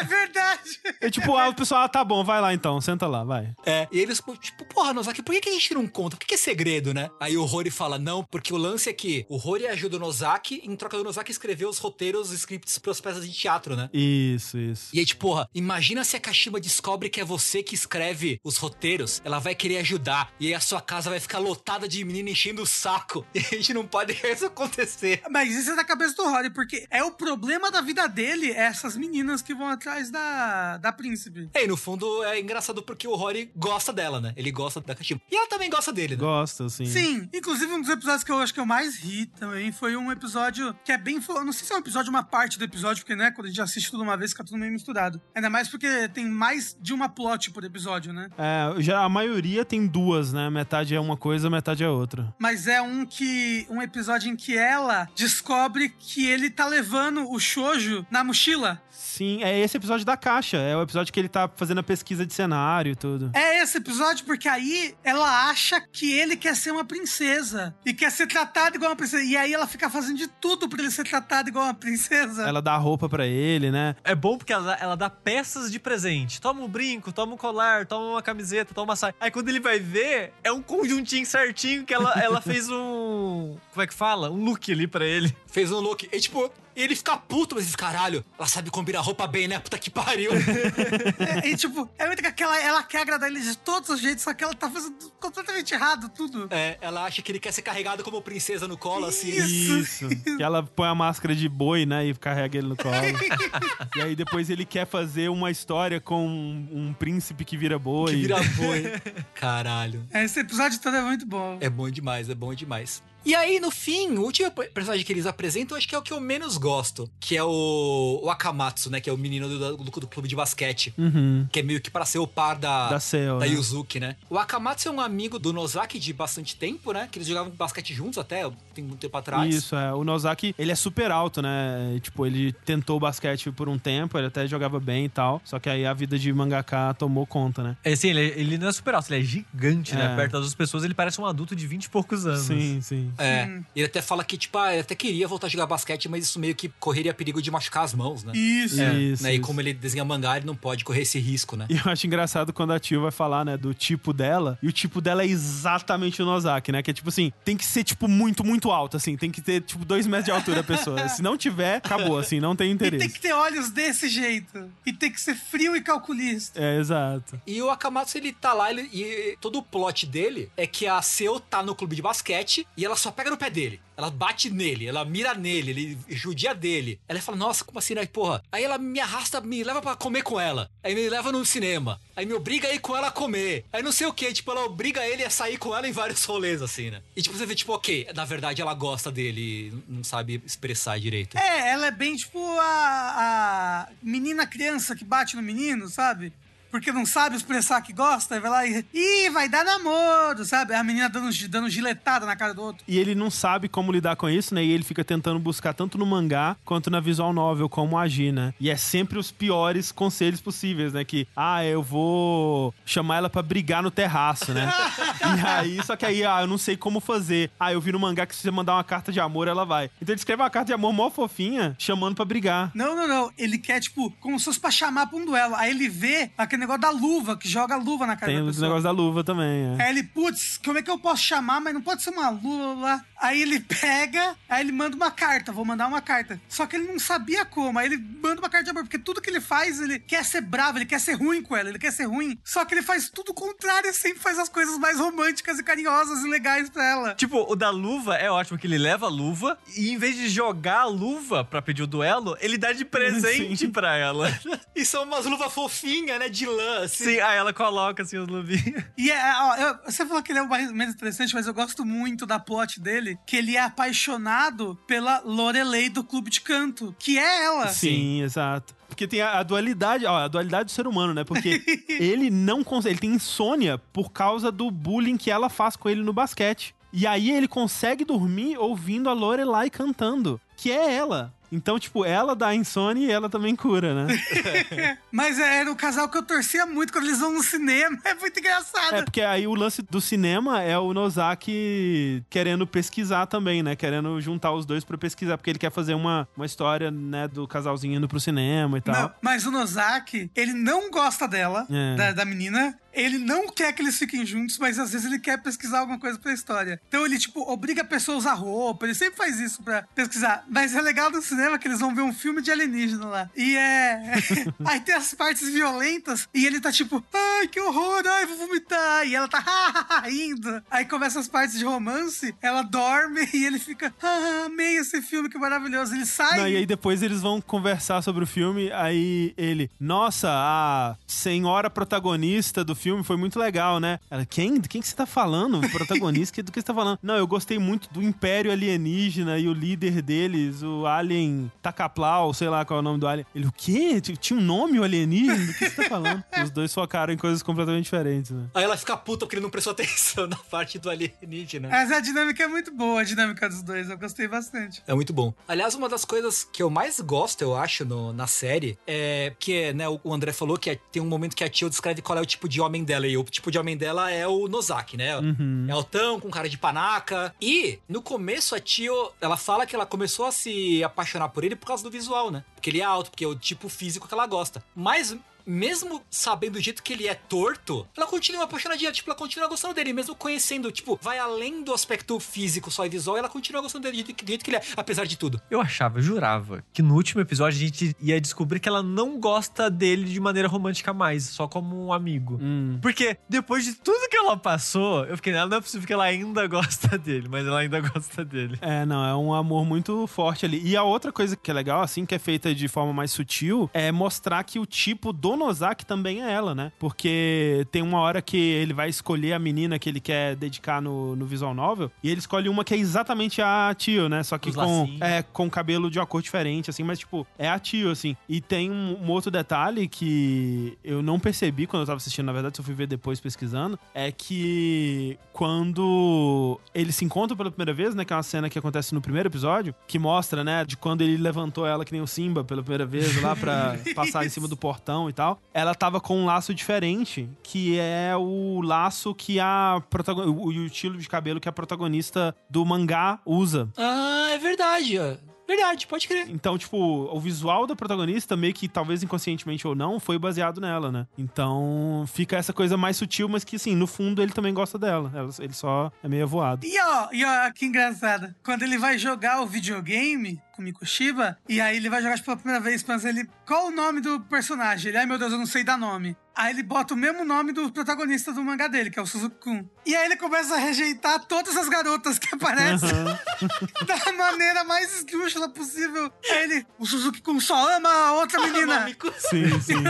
É verdade! É tipo, ah, o pessoal, ah, tá bom, vai lá então, senta lá, vai. É. E eles, tipo, porra, Nozaki, por que, que a gente não conta? Por que, que é segredo, né? Aí o Rory fala, não, porque o lance é que o Rory ajuda o Nozaki, em troca do Nozaki escrever os roteiros, os scripts pras peças de teatro, né? Isso, isso. E aí, tipo, porra, imagina se a Kashima descobre que é você que escreve os roteiros, ela vai querer ajudar, e aí a sua casa vai ficar lotada de menina enchendo o saco. E a gente não pode deixar isso acontecer. Mas isso é da cabeça do Rory, porque é o problema da vida dele, é essas meninas que vão atrás da, da príncipe. É, e no fundo é engraçado porque o Rory gosta dela, né? Ele gosta da Kashima. E ela também gosta dele, né? Gosto, assim. Sim, inclusive um dos episódios que eu acho que eu mais ri também foi um episódio que é bem. Não sei se é um episódio, uma parte do episódio, porque, né, quando a gente assiste tudo uma vez, fica tudo meio misturado. Ainda mais porque tem mais de uma plot por episódio, né? É, já a maioria tem duas, né? Metade é uma coisa, metade é outra. Mas é um que. um episódio em que ela descobre que ele tá levando o shoujo na mochila. Sim, é esse episódio da caixa. É o episódio que ele tá fazendo a pesquisa de cenário e tudo. É esse episódio porque aí ela acha que ele quer ser uma princesa e quer ser tratada igual uma princesa. E aí ela fica fazendo de tudo pra ele ser tratado igual uma princesa. Ela dá roupa pra ele, né? É bom porque ela, ela dá peças de presente. Toma um brinco, toma um colar, toma uma camiseta, toma uma saia. Aí quando ele vai ver, é um conjuntinho certinho que ela, ela fez um. Como é que fala? Um look ali pra ele. Fez um look. E tipo, ele fica puto, mas diz, caralho, ela sabe combinar roupa bem, né? Puta que pariu. É, e tipo, é muito que aquela, ela quer agradar ele de todos os jeitos, só que ela tá fazendo completamente errado tudo. é, ela acha que ele quer ser carregado como princesa no colo, assim. Isso. Isso. que ela põe a máscara de boi, né? E carrega ele no colo. e aí depois ele quer fazer uma história com um, um príncipe que vira boi. Que vira boi. Caralho. Esse episódio todo é muito bom. É bom demais, é bom demais. E aí, no fim, o último personagem que eles apresentam, acho que é o que eu menos gosto, que é o, o Akamatsu, né? Que é o menino do, do, do clube de basquete. Uhum. Que é meio que para ser o par da, Da Seo, da né? Yuzuki, né? O Akamatsu é um amigo do Nozaki de bastante tempo, né? Que eles jogavam basquete juntos até, tem muito tempo atrás. Isso, é. O Nozaki, ele é super alto, né? Tipo, ele tentou basquete por um tempo, ele até jogava bem e tal. Só que aí a vida de mangaka tomou conta, né? É assim, ele, ele não é super alto, ele é gigante, né? É. Perto das outras pessoas, ele parece um adulto de 20 e poucos anos. Sim, sim. É, Sim. ele até fala que, tipo, ah, ele até queria voltar a jogar basquete, mas isso meio que correria perigo de machucar as mãos, né? Isso. É, Isso, né? E isso. como ele desenha mangá, ele não pode correr esse risco, né? E eu acho engraçado quando a Tio vai falar, né, do tipo dela, e o tipo dela é exatamente o Nozaki, né? Que é tipo assim, tem que ser, tipo, muito, muito alto, assim, tem que ter, tipo, dois metros de altura a pessoa. Se não tiver, acabou, assim, não tem E tem interesse. que ter olhos desse jeito. E tem que ser frio e calculista. É, exato. E o Akamatsu, ele tá lá, ele, e todo o plot dele é que a Seu tá no clube de basquete e ela só pega no pé dele. Ela bate nele, ela mira nele, ele judia dele. Ela fala, nossa, como assim, né? Porra. Aí ela me arrasta, me leva pra comer com ela. Aí me leva no cinema. Aí me obriga a ir com ela a comer. Aí não sei o que, tipo, ela obriga ele a sair com ela em vários rolês, assim, né? E tipo, você vê, tipo, ok, na verdade ela gosta dele não sabe expressar direito. É, ela é bem tipo a, a menina criança que bate no menino, sabe? Porque não sabe expressar que gosta, vai lá e. Ih, vai dar namoro, sabe? A menina dando, dando giletada na cara do outro. E ele não sabe como lidar com isso, né? E ele fica tentando buscar tanto no mangá quanto na visual novel como agir, né? E é sempre os piores conselhos possíveis, né? Que, ah, eu vou chamar ela pra brigar no terraço, né? e aí, só que aí, ah, eu não sei como fazer. Ah, eu vi no mangá que se você mandar uma carta de amor, ela vai. Então ele escreve uma carta de amor mó fofinha, chamando pra brigar. Não, não, não. Ele quer, tipo, como se fosse pra chamar pra um duelo. Aí ele vê aquele negócio da luva, que joga a luva na cara Tem da os pessoa. negócios da luva também, é. Aí ele, putz, como é que eu posso chamar, mas não pode ser uma luva lá. Aí ele pega, aí ele manda uma carta, vou mandar uma carta. Só que ele não sabia como, aí ele manda uma carta de amor, porque tudo que ele faz, ele quer ser bravo, ele quer ser ruim com ela, ele quer ser ruim. Só que ele faz tudo o contrário, sempre faz as coisas mais românticas e carinhosas e legais pra ela. Tipo, o da luva é ótimo que ele leva a luva e em vez de jogar a luva pra pedir o duelo, ele dá de presente Sim. pra ela. E são umas luvas fofinhas, né? De lã, assim. Sim, aí ela coloca assim os luvinhos. E é, ó, eu- você falou que ele é o mais menos interessante, mas eu gosto muito da plot dele, que ele é apaixonado pela Lorelei do clube de canto, que é ela. Sim, exato. Porque tem a, a dualidade, ó, a dualidade do ser humano, né? Porque ele não consegue, ele tem insônia por causa do bullying que ela faz com ele no basquete. E aí ele consegue dormir ouvindo a Lorelai cantando, que é ela. Então, tipo, ela dá insônia e ela também cura, né? Mas é, era o casal que eu torcia muito quando eles vão no cinema. É muito engraçado. É, porque aí o lance do cinema é o Nozaki querendo pesquisar também, né? Querendo juntar os dois pra pesquisar, porque ele quer fazer uma, uma história, né, do casalzinho indo pro cinema e tal. Não, mas o Nozaki, ele não gosta dela, É. da, da menina. Ele não quer que eles fiquem juntos, mas às vezes ele quer pesquisar alguma coisa pra história. Então ele, tipo, obriga a pessoa a usar roupa. Ele sempre faz isso pra pesquisar. Mas é legal do cinema que eles vão ver um filme de alienígena lá. E é. Aí tem as partes violentas e ele tá tipo, ai, que horror, ai, vou vomitar. E ela tá rindo. Aí começa as partes de romance, ela dorme e ele fica, ah, amei esse filme, que maravilhoso. Ele sai. Não, e aí depois eles vão conversar sobre o filme, aí ele, nossa, a senhora protagonista do filme foi muito legal, né? Ela, quem? Quem que você tá falando? Protagonista? do que você tá falando? Não, eu gostei muito do Império Alienígena e o líder deles, o Alien Takaplau, sei lá qual é o nome do Alien. Ele, o quê? Tinha um nome o alienígena? Do que você tá falando? Os dois focaram em coisas completamente diferentes, né? Aí ela fica puta porque ele não prestou atenção na parte do alienígena. Mas a dinâmica é muito boa, a dinâmica dos dois. Eu gostei bastante. É muito bom. Aliás, uma das coisas que eu mais gosto, eu acho, no- na série, é que, né, o André falou que é- tem um momento que a Tio descreve qual é o tipo de homem dela. E o tipo de homem dela é o Nozaki, né? Uhum. É altão, com cara de panaca. E, no começo, a Tio, ela fala que ela começou a se apaixonar por ele por causa do visual, né? Porque ele é alto, porque é o tipo físico que ela gosta. Mas, mesmo sabendo do jeito que ele é torto, ela continua apaixonadinha, tipo, ela continua gostando dele, mesmo conhecendo, tipo, vai além do aspecto físico só e visual, ela continua gostando dele do jeito que- do jeito que ele é, apesar de tudo. Eu achava, eu jurava, que no último episódio a gente ia descobrir que ela não gosta dele de maneira romântica mais, só como um amigo. Hum. Porque depois de tudo que ela passou, eu fiquei, não é possível que ela ainda gosta dele, mas ela ainda gosta dele. É, não, é um amor muito forte ali. E a outra coisa que é legal, assim, que é feita de forma mais sutil, é mostrar que o tipo do Nozaki também é ela, né? Porque tem uma hora que ele vai escolher a menina que ele quer dedicar no, no visual novel e ele escolhe uma que é exatamente a Tio, né? Só que Os com, lacinhos. é, com cabelo de uma cor diferente, assim, mas tipo, é a Tio, assim. E tem um, um outro detalhe que eu não percebi quando eu tava assistindo, na verdade, só fui ver depois pesquisando, é que quando eles se encontram pela primeira vez, né? Que é uma cena que acontece no primeiro episódio, que mostra, né, de quando ele levantou ela que nem o Simba pela primeira vez lá pra passar em cima do portão e tal. Ela tava com um laço diferente, que é o laço que a protagonista, o, o estilo de cabelo que a protagonista do mangá usa. Ah, é verdade. ó. Verdade, pode crer. Então, tipo, o visual da protagonista, meio que talvez inconscientemente ou não, foi baseado nela, né? Então, fica essa coisa mais sutil, mas que, assim, no fundo ele também gosta dela. Ela- Ele só é meio avoado. E ó, e ó, que engraçado. Quando ele vai jogar o videogame com o Mikushiba, e aí ele vai jogar tipo, pela primeira vez, mas ele. Qual o nome do personagem? Ele, ai meu Deus, eu não sei dar nome. Aí ele bota o mesmo nome do protagonista do mangá dele, que é o Suzuki-kun. E aí ele começa a rejeitar todas as garotas que aparecem da maneira mais esdrúxula possível. Aí ele, o Suzuki-kun só ama a outra menina. Sim, sim.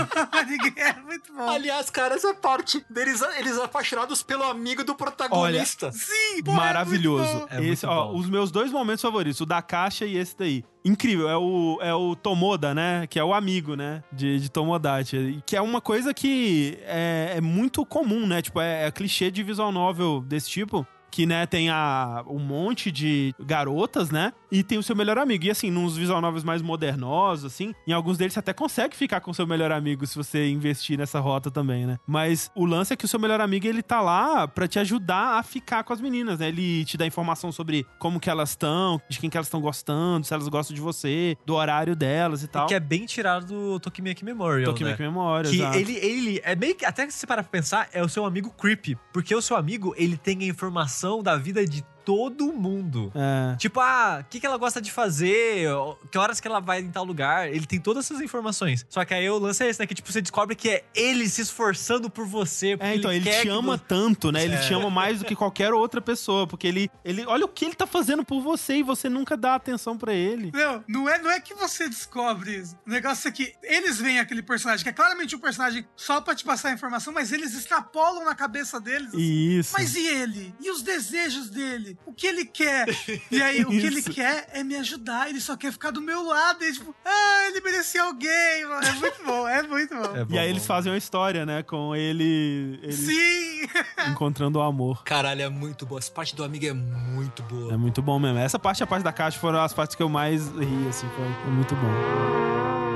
É muito bom. Aliás, cara, essa parte deles, eles apaixonados pelo amigo do protagonista. Sim, pô, é Maravilhoso. muito bom. É esse, muito ó, bom. os meus dois momentos favoritos, o da caixa e esse daí. Incrível, é o, é o Tomoda, né? Que é o amigo, né? De, de Tomodachi. Que é uma coisa que é, é muito comum, né? Tipo, é, é clichê de visual novel desse tipo. Que, né, tem a, um monte de garotas, né? E tem o seu melhor amigo. E, assim, nos visual novels mais modernosos, assim, em alguns deles você até consegue ficar com o seu melhor amigo se você investir nessa rota também, né? Mas o lance é que o seu melhor amigo, ele tá lá pra te ajudar a ficar com as meninas, né? Ele te dá informação sobre como que elas estão, de quem que elas estão gostando, se elas gostam de você, do horário delas e tal. Que é bem tirado do Tokimeki Memorial, Tokimeki né? Memória, Que exato. ele, ele é meio que, até que se você parar pra pensar, é o seu amigo creepy. Porque o seu amigo, ele tem a informação da vida de todo mundo. É. Tipo, ah, o que, que ela gosta de fazer? Que horas que ela vai em tal lugar? Ele tem todas essas informações. Só que aí o lance é esse, né? Que tipo, você descobre que é ele se esforçando por você. É, então, ele, quer te ama você- tanto, né? Ele É. te ama mais do que qualquer outra pessoa, porque ele, ele olha o que ele tá fazendo por você e você nunca dá atenção pra ele. Não, não é, não é que você descobre isso. O negócio é que eles veem aquele personagem, que é claramente um personagem só pra te passar a informação, mas eles extrapolam na cabeça deles. assim, Isso. Mas e ele? E os desejos dele? O que ele quer? E aí, o que ele quer é me ajudar. Ele só quer ficar do meu lado. E tipo, ah, ele merecia alguém. mano. É muito bom, é muito bom. É bom, E aí bom. eles fazem uma história, né? Com ele, ele Sim! encontrando o amor. Caralho, é muito boa. Essa parte do amigo é muito boa. É muito bom mesmo. Essa parte e a parte da caixa foram as partes que eu mais ri, assim. Foi, foi muito bom.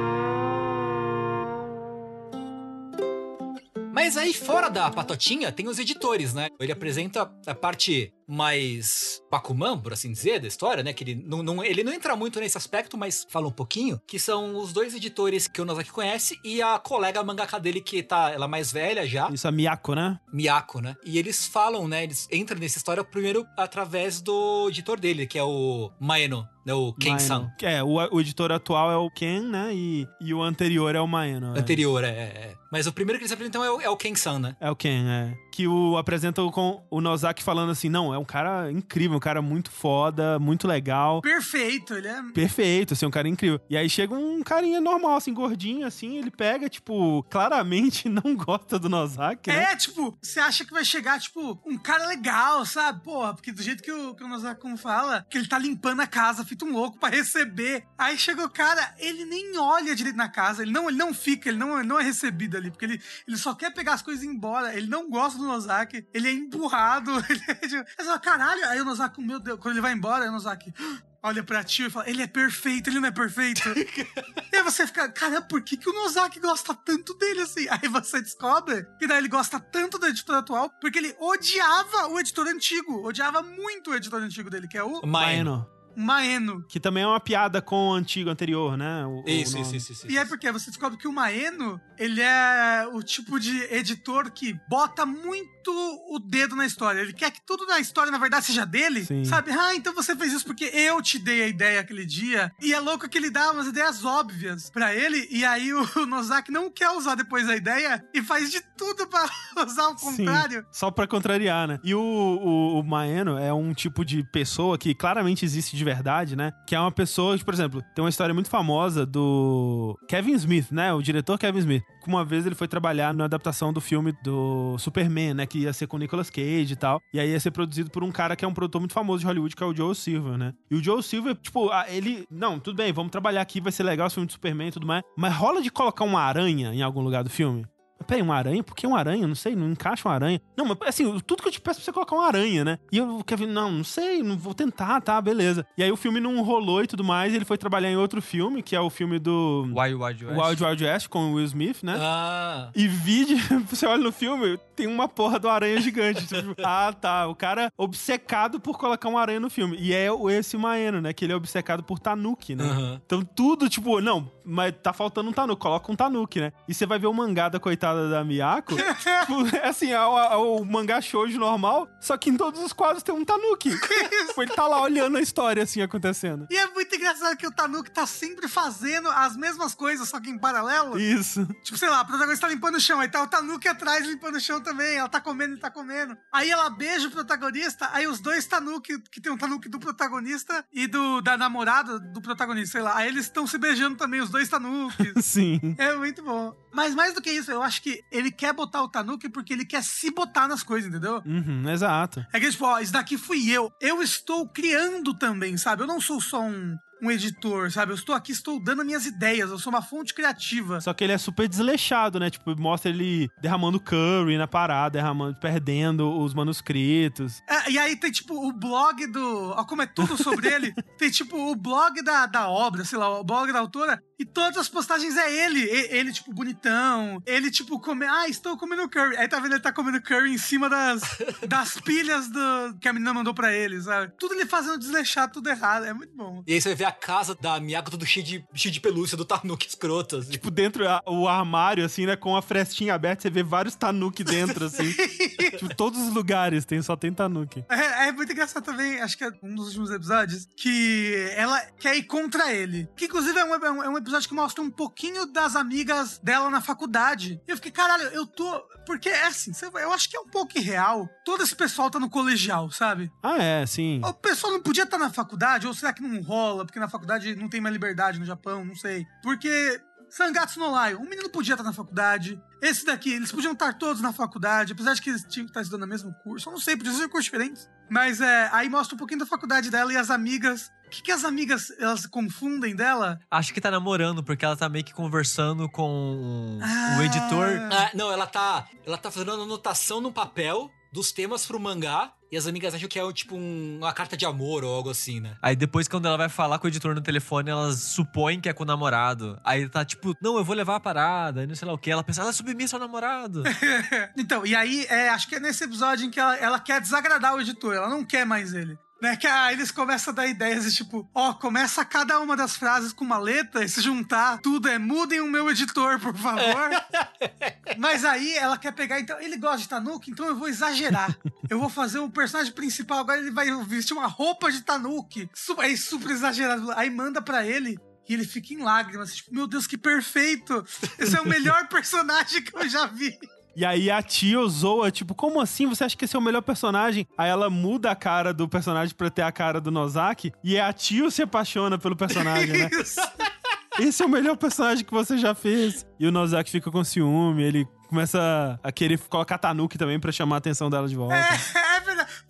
Mas aí, fora da patotinha, tem os editores, né? Ele apresenta a parte mais Bakuman, por assim dizer, da história, né? Que ele não, não- ele não entra muito nesse aspecto, mas fala um pouquinho. Que são os dois editores que o Nozaki conhece e a colega mangaka dele, que tá ela mais velha já, Isso é Miyako, né? Miyako, né? E eles falam, né? Eles entram nessa história primeiro através do editor dele, que é o Maeno, né? O Ken-san. Maeno. É, o, o editor atual é o Ken, né? E, e o anterior é o Maeno. é. Anterior, é, é. Mas o primeiro que eles apresentam é o, é o Ken-san, né? É o Ken, é. Que o apresenta com o Nozaki falando assim: não, é um cara incrível, um cara muito foda, muito legal. Perfeito, ele é. Perfeito, assim, um cara incrível. E aí chega um carinha normal, assim, gordinho, assim, ele pega, tipo, claramente não gosta do Nozaki, né? É, tipo, você acha que vai chegar, tipo, um cara legal, sabe? Porra, porque do jeito que o, que o Nozakun fala, que ele tá limpando a casa, feito um louco pra receber. Aí chega o cara, ele nem olha direito na casa, ele não, ele não fica, ele não, ele não é recebido ali, porque ele, ele só quer pegar as coisas e ir embora. Ele não gosta do Nozaki, ele é empurrado, ele é tipo, fala, caralho, aí o Nozaki, meu Deus, quando ele vai embora, aí o Nozaki olha pra ti e fala, ele é perfeito, ele não é perfeito. e aí você fica, caramba, por que, que o Nozaki gosta tanto dele assim? Aí você descobre que daí ele gosta tanto do editor atual, porque ele odiava o editor antigo, odiava muito o editor antigo dele, que é o Maeno. Maeno. Que também é uma piada com o antigo anterior, né? O- o Isso, nome. isso, isso, isso. E é porque você descobre que o Maeno, ele é o tipo de editor que bota muito muito o dedo na história. Ele quer que tudo na história, na verdade, seja dele. Sim. Sabe? Ah, então você fez isso porque eu te dei a ideia aquele dia. E é louco que ele dá umas ideias óbvias pra ele. E aí o Nozaki não quer usar depois a ideia e faz de tudo pra usar o contrário. Sim, só pra contrariar, né? E o, o, o Maeno é um tipo de pessoa que claramente existe de verdade, né? Que é uma pessoa, que, por exemplo, tem uma história muito famosa do Kevin Smith, né? O diretor Kevin Smith. Uma vez ele foi trabalhar na adaptação do filme do Superman, né? Que ia ser com Nicolas Cage e tal. E aí ia ser produzido por um cara que é um produtor muito famoso de Hollywood, que é o Joe Silver, né? E o Joe Silver, tipo, ele. Não, tudo bem, vamos trabalhar aqui, vai ser legal esse filme de Superman e tudo mais. Mas rola de colocar uma aranha em algum lugar do filme? Peraí, uma aranha? Por que uma aranha? Não sei, não encaixa uma aranha. Não, mas assim, tudo que eu te peço é pra você colocar uma aranha, né? E eu, Kevin, não, não sei, não vou tentar, tá, beleza. E aí o filme não rolou e tudo mais, e ele foi trabalhar em outro filme, que é o filme do Wild Wild West. Wild Wild West, com o Will Smith, né? Ah. E vide, você olha no filme, tem uma porra do aranha gigante. tipo, ah, tá. O cara obcecado por colocar uma aranha no filme. E é esse Maeno, né? Que ele é obcecado por Tanuki, né? Então tudo, tipo, não, mas tá faltando um Tanuki, coloca um Tanuki, né? E você vai ver o mangá da coitada da Miyako, tipo, é assim, é o, é o mangá shoujo normal, só que em todos os quadros tem um Tanuki. tipo, ele tá lá olhando a história, assim, acontecendo. E é muito engraçado que o Tanuki tá sempre fazendo as mesmas coisas, só que em paralelo. Isso. Tipo, sei lá, a protagonista tá limpando o chão, aí tá o Tanuki atrás limpando o chão também, ela tá comendo, ele tá comendo. Aí ela beija o protagonista, aí os dois Tanuki, que tem um Tanuki do protagonista e do da namorada do protagonista, sei lá, aí eles estão se beijando também, os dois Tanukis. Sim. É muito bom. Mas mais do que isso, eu acho que ele quer botar o Tanuki porque ele quer se botar nas coisas, entendeu? Uhum, exato. É que, tipo, ó, isso daqui fui eu. Eu estou criando também, sabe? Eu não sou só um, um editor, sabe? Eu estou aqui, estou dando minhas ideias. Eu sou uma fonte criativa. Só que ele é super desleixado, né? Tipo, mostra ele derramando curry na parada, derramando, perdendo os manuscritos. É, e aí tem, tipo, o blog do... Ó, como é tudo sobre ele. Tem, tipo, o blog da, da obra, sei lá, o blog da autora. E todas as postagens é ele. E- Ele, tipo, bonitão. Ele, tipo, come... Ah, estou comendo curry. Aí tá vendo ele tá comendo curry em cima das, das pilhas do... que a menina mandou pra ele, sabe? Tudo ele fazendo desleixado, tudo errado. É muito bom. E aí você vai ver a casa da Miyako tudo cheio de, cheio de pelúcia do Tanuki escroto. Assim. Tipo, dentro a- o armário, assim, né? Com a frestinha aberta, você vê vários tanuki dentro, assim. tipo, todos os lugares tem, só tem tanuki. É, é muito engraçado também, acho que é um dos últimos episódios, que ela quer ir contra ele. Que inclusive é um, é um- é um episódio que mostra um pouquinho das amigas dela na faculdade. E eu fiquei, caralho, eu tô. Porque é assim, eu acho que é um pouco irreal. Todo esse pessoal tá no colegial, sabe? Ah, é, sim. O pessoal não podia estar na faculdade, ou será que não rola? Porque na faculdade não tem mais liberdade no Japão, não sei. Porque. Sangatsu no Lion, um menino podia estar na faculdade. Esse daqui, eles podiam estar todos na faculdade, apesar de que eles tinham que estar estudando no mesmo curso. Eu não sei, podia ser cursos diferentes. Mas é, aí mostra um pouquinho da faculdade dela e as amigas. O que, que as amigas elas confundem dela? Acho que tá namorando, porque ela tá meio que conversando com Ah. o editor. Ah, não, ela tá, ela tá fazendo anotação no papel dos temas pro mangá e as amigas acham que é tipo um- uma carta de amor ou algo assim, né? Aí depois, quando ela vai falar com o editor no telefone, elas supõem que é com o namorado. Aí tá tipo, não, eu vou levar a parada, e não sei lá o que. Ela pensa, ela é submissa ao namorado. então, e aí, é, acho que é nesse episódio em que ela, ela quer desagradar o editor, ela não quer mais ele. Né, que aí eles começam a dar ideias de tipo, ó, começa cada uma das frases com uma letra e se juntar, tudo é mudem o meu editor, por favor. Mas aí ela quer pegar, então, ele gosta de Tanuki, então eu vou exagerar. Eu vou fazer o personagem principal, agora ele vai vestir uma roupa de Tanuki. Su- Aí super exagerado. Aí manda pra ele. E ele fica em lágrimas, tipo, meu Deus, que perfeito! Esse é o melhor personagem que eu já vi. E aí a tia zoa, tipo, como assim? Você acha que esse é o melhor personagem? Aí ela muda a cara do personagem pra ter a cara do Nozaki. E a tio se apaixona pelo personagem, né? Isso. Esse é o melhor personagem que você já fez. E o Nozaki fica com ciúme, ele começa a querer colocar Tanuki também pra chamar a atenção dela de volta. É, é.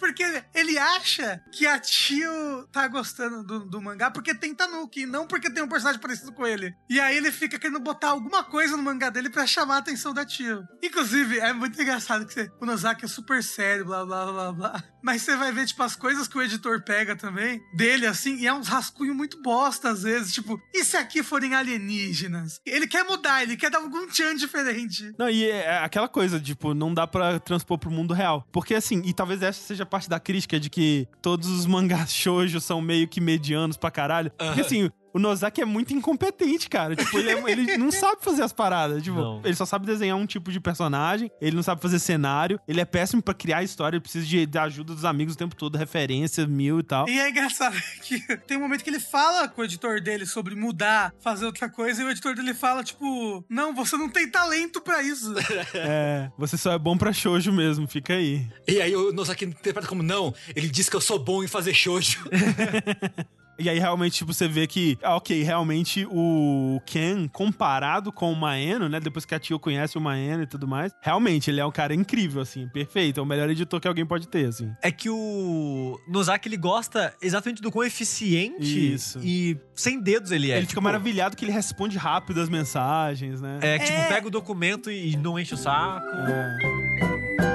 Porque ele acha que a tio tá gostando do, do mangá porque tem Tanuki, não porque tem um personagem parecido com ele. E aí ele fica querendo botar alguma coisa no mangá dele pra chamar a atenção da tio. Inclusive, é muito engraçado que você- o Nozaki é super sério, blá blá blá blá. Mas você vai ver, tipo, as coisas que o editor pega também, dele, assim, e é uns rascunhos muito bosta, às vezes. Tipo, e se aqui forem alienígenas? Ele quer mudar, ele quer dar algum tchan diferente. Não, e é aquela coisa, tipo, não dá pra transpor pro mundo real. Porque assim, e talvez essa seja parte da crítica de que todos os mangás shoujo são meio que medianos pra caralho. Porque assim, O Nozaki é muito incompetente, cara. Tipo, ele, é- ele não sabe fazer as paradas. Tipo, Não. ele só sabe desenhar um tipo de personagem, ele não sabe fazer cenário, ele é péssimo pra criar história, ele precisa de, da ajuda dos amigos o tempo todo, referência mil e tal. E é engraçado que tem um momento que ele fala com o editor dele sobre mudar, fazer outra coisa, e o editor dele fala, tipo, não, você não tem talento pra isso. É, você só é bom pra shoujo mesmo, fica aí. E aí o Nozaki interpreta como, não, ele disse que eu sou bom em fazer shoujo. E aí, realmente, tipo, você vê que, ah, ok, realmente o Ken, comparado com o Maeno, né? Depois que a Tio conhece o Maeno e tudo mais, realmente ele é um cara incrível, assim, perfeito. É o melhor editor que alguém pode ter, assim. É que o Nozaki, ele gosta exatamente do quão eficiente Isso. e sem dedos ele é. ele fica Tipo, maravilhado que ele responde rápido as mensagens, né? É, que, tipo, É. pega o documento e não enche o saco. É.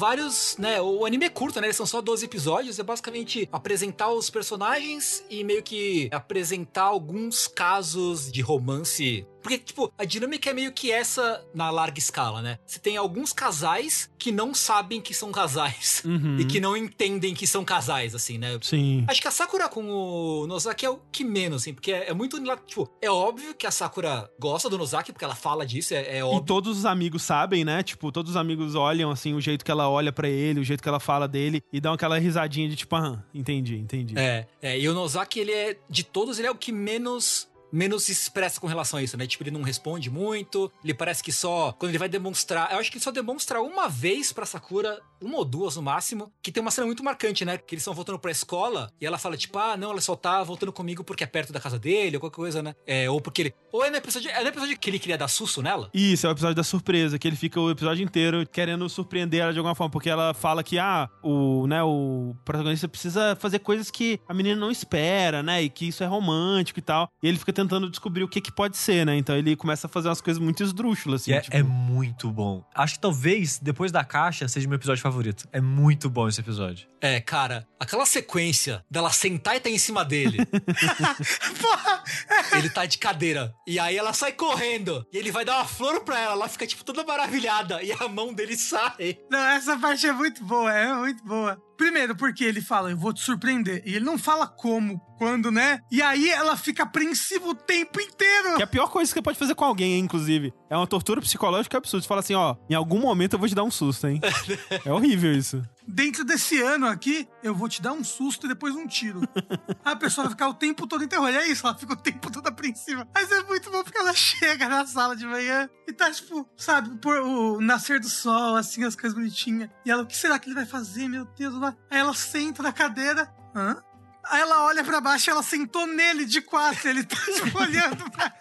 vários, né? O anime é curto, né? Eles são só 12 episódios. É basicamente apresentar os personagens e meio que apresentar alguns casos de romance. Porque, tipo, a dinâmica é meio que essa na larga escala, né? Você tem alguns casais que não sabem que são casais. Uhum. E que não entendem que são casais, assim, né? Sim. Acho que a Sakura com o Nozaki é o que menos, assim, porque é, é muito. Tipo, é óbvio que a Sakura gosta do Nozaki, porque ela fala disso, é, é E óbvio. todos os amigos sabem, né? Tipo, todos os amigos olham, assim, o jeito que ela olha pra ele, o jeito que ela fala dele, e dão aquela risadinha de tipo, ah, entendi, entendi. É, é, e o Nozaki, ele é, de todos, ele é o que menos menos se expressa com relação a isso, né? Tipo, ele não responde muito, ele parece que só quando ele vai demonstrar, eu acho que ele só demonstra uma vez pra Sakura, uma ou duas no máximo, que tem uma cena muito marcante, né? Que eles estão voltando pra escola e ela fala tipo, ah, não, ela só tá voltando comigo porque é perto da casa dele, ou qualquer coisa, né? É, ou porque ele, ou é no episódio, é no episódio que ele queria dar susto nela? Isso, é o episódio da surpresa, que ele fica o episódio inteiro querendo surpreender ela de alguma forma, porque ela fala que, ah, o, né, o protagonista precisa fazer coisas que a menina não espera, né, e que isso é romântico e tal, e ele fica tentando descobrir o que que pode ser, né, então ele começa a fazer umas coisas muito esdrúxulas, assim, é, tipo... é muito bom. Acho que talvez, depois da caixa, seja meu episódio favorito. É muito bom esse episódio. É, cara, aquela sequência dela sentar e tá em cima dele. Porra! ele tá de cadeira. E aí ela sai correndo. E ele vai dar uma flor pra ela. Ela fica, tipo, toda maravilhada. E a mão dele sai. Não, essa parte é muito boa, é muito boa. Primeiro, porque ele fala, eu vou te surpreender. E ele não fala como, quando, né? E aí ela fica apreensiva o tempo inteiro. Que é a pior coisa que você pode fazer com alguém, inclusive. É uma tortura psicológica absurda. Você fala assim, ó, em algum momento eu vou te dar um susto, hein? é horrível isso. Dentro desse ano aqui, eu vou te dar um susto e depois um tiro. a pessoa vai ficar o tempo todo terror. É isso, ela fica o tempo todo apreensiva. Mas é muito bom porque ela chega na sala de manhã e tá, tipo, sabe, por o nascer do sol, assim, as coisas bonitinhas. E ela, o que será que ele vai fazer, meu Deus? lá? Aí ela senta na cadeira. Hã? Aí ela olha pra baixo e ela sentou nele de quatro. Ele tá, tipo, olhando pra.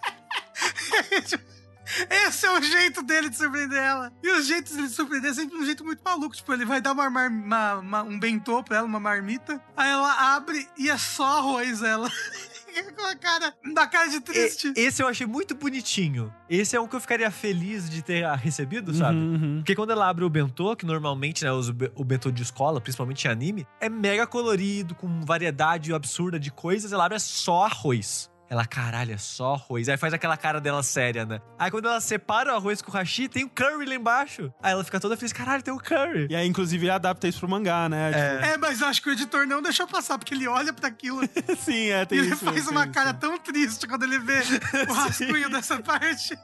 Esse é o jeito dele de surpreender ela. E o jeito dele de surpreender é sempre um jeito muito maluco. Tipo, ele vai dar uma, uma- uma- um bentô pra ela, uma marmita. Aí ela abre e é só arroz, ela. Com a cara, da cara de triste. E- esse eu achei muito bonitinho. Esse é um que eu ficaria feliz de ter recebido, sabe? Uhum, uhum. Porque quando ela abre o bentô, que normalmente, né, os o bentô de escola, principalmente em anime, é mega colorido, com variedade absurda de coisas, ela abre é só arroz. Ela, caralho, é só arroz. Aí faz aquela cara dela séria, né? Aí quando ela separa o arroz com o hashi, tem o curry lá embaixo. Aí ela fica toda feliz, caralho, tem o curry. E aí, inclusive, ele adapta isso pro mangá, né? É, mas eu acho que o editor não deixou passar, porque ele olha pra aquilo Tipo, sim, é, e tem ele isso. faz tem uma isso. cara tão triste quando ele vê o rascunho dessa parte.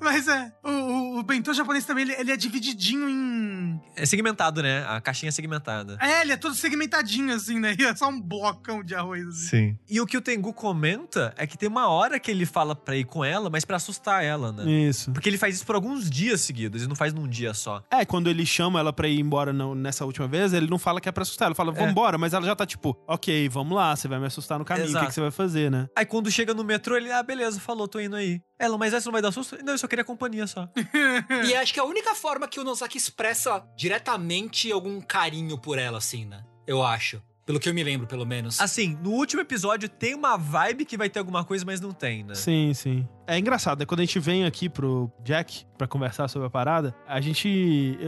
Mas é, o, o, o bentô japonês também, ele, ele é divididinho em... É segmentado, né? A caixinha é segmentada. É, ele é todo segmentadinho, assim, né? E é só um blocão de arroz. Assim. Sim. E o que o Tengu comenta é que tem uma hora que ele fala pra ir com ela, mas pra assustar ela, né? Isso. Porque ele faz isso por alguns dias seguidos, ele não faz num dia só. É, quando ele chama ela pra ir embora não- nessa última vez, ele não fala que é pra assustar. Ele fala, vambora, mas ela já tá tipo, ok, vamos lá, você vai me assustar no caminho, o que, que você vai fazer, né? Aí quando chega no metrô, ele, ah, beleza, falou, tô indo aí. Ela, mas essa não vai dar susto? Não, eu só queria companhia só. E acho que é a única forma que o Nozaki expressa diretamente algum carinho por ela, assim, né? Eu acho. Pelo que eu me lembro, pelo menos. Assim, no último episódio tem uma vibe que vai ter alguma coisa, mas não tem, né? Sim, sim. É engraçado, né? Quando a gente vem aqui pro Jack pra conversar sobre a parada, a gente.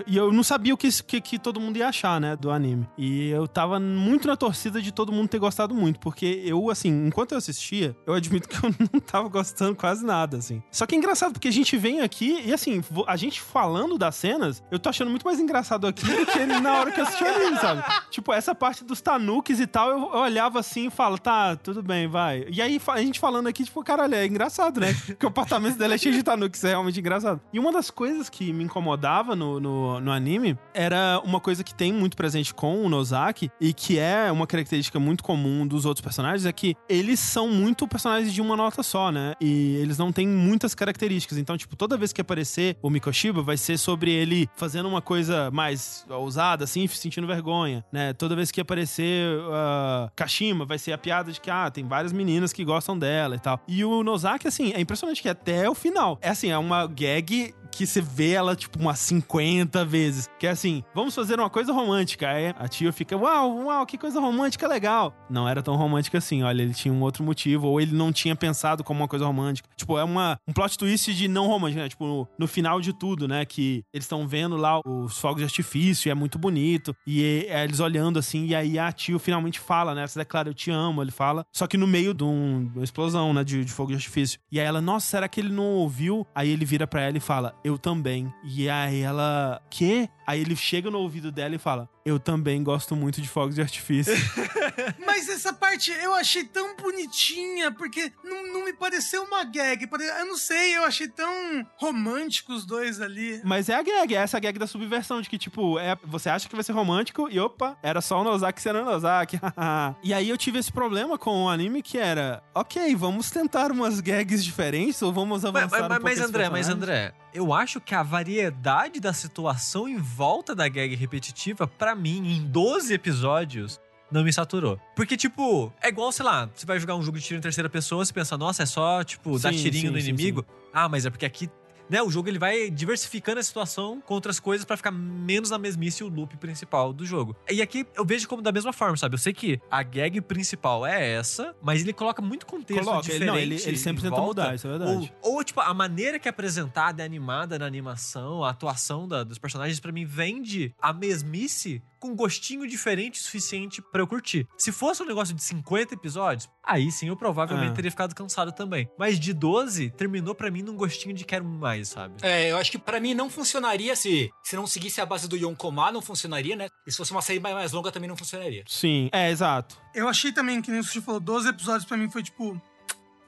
E eu, não sabia o que, que, que, todo mundo ia achar, né? Do anime. E eu tava muito na torcida de todo mundo ter gostado muito. Porque eu, assim, enquanto eu assistia, eu admito que eu não tava gostando quase nada, assim. Só que é engraçado, porque a gente vem aqui e, assim, a gente falando das cenas, eu tô achando muito mais engraçado aqui do que na hora que eu assisti o anime, sabe? Tipo, essa parte dos tanukes e tal, eu, eu olhava assim e falo, tá, tudo bem, vai. E aí a gente falando aqui, tipo, caralho, é engraçado, né? Porque o apartamento dela é cheio de tanukes, é realmente engraçado. E uma das coisas que me incomodava no, no, no anime era uma coisa que tem muito presente com o Nozaki e que é uma característica muito comum dos outros personagens, é que eles são muito personagens de uma nota só, né? E eles não têm muitas características. Então, tipo, toda vez que aparecer o Mikoshiba, vai ser sobre ele fazendo uma coisa mais ousada, assim, sentindo vergonha, né? Toda vez que aparecer uh, Kashima, vai ser a piada de que, ah, tem várias meninas que gostam dela e tal. E o Nozaki, assim, é impressionante que até o final. É assim, é uma gag que você vê ela, tipo, umas 50 vezes. Que é assim, vamos fazer uma coisa romântica. Aí a tia fica, uau, uau, que coisa romântica legal. Não era tão romântica assim, olha, ele tinha um outro motivo, ou ele não tinha pensado como uma coisa romântica. Tipo, é uma, um plot twist de não romântica, né? Tipo, no, no final de tudo, né? Que eles estão vendo lá os fogos de artifício, e é muito bonito. E é, eles olhando assim, e aí a tio finalmente fala, né? Você declara, eu te amo, ele fala. Só que no meio de, um, de uma explosão, né? De, de fogo de artifício. E aí ela, nossa, será que ele não ouviu? Aí ele vira para ela e fala, eu também. E aí ela, que? Aí ele chega no ouvido dela e fala: Eu também gosto muito de fogos de artifício. Mas essa parte eu achei tão bonitinha, porque não, não me pareceu uma gag. Eu não sei, eu achei tão romântico os dois ali. Mas é a gag, é essa gag da subversão, de que, tipo, é, você acha que vai ser romântico e opa, era só o Nozaki sendo o Nozaki. e aí eu tive esse problema com o anime que era: ok, vamos tentar umas gags diferentes ou vamos avançar mas, um mas, mas André, mas André, eu acho que a variedade da situação em volta da gag repetitiva, para mim, em 12 episódios, não me saturou. Porque, tipo, é igual, sei lá, você vai jogar um jogo de tiro em terceira pessoa, você pensa, nossa, é só, tipo, sim, dar tirinho sim, no inimigo. Sim, ah, mas é porque aqui né, o jogo ele vai diversificando a situação com outras coisas para ficar menos na mesmice o loop principal do jogo. E aqui eu vejo como da mesma forma, sabe? Eu sei que a gag principal é essa, mas ele coloca muito contexto coloca, diferente. Ele, não, ele, ele sempre tenta mudar, isso é verdade. Ou, ou, tipo, a maneira que é apresentada e animada na animação, a atuação da, dos personagens, para mim, vende a mesmice com gostinho diferente o suficiente para eu curtir. Se fosse um negócio de 50 episódios, aí sim eu provavelmente ah. teria ficado cansado também. Mas de 12, terminou para mim num gostinho de quero mais, sabe? É, eu acho que para mim não funcionaria se, se não seguisse a base do Yonkoma, não funcionaria, né? E se fosse uma série mais longa também não funcionaria. Sim, é, exato. Eu achei também, que nem o Sushi falou, 12 episódios para mim foi tipo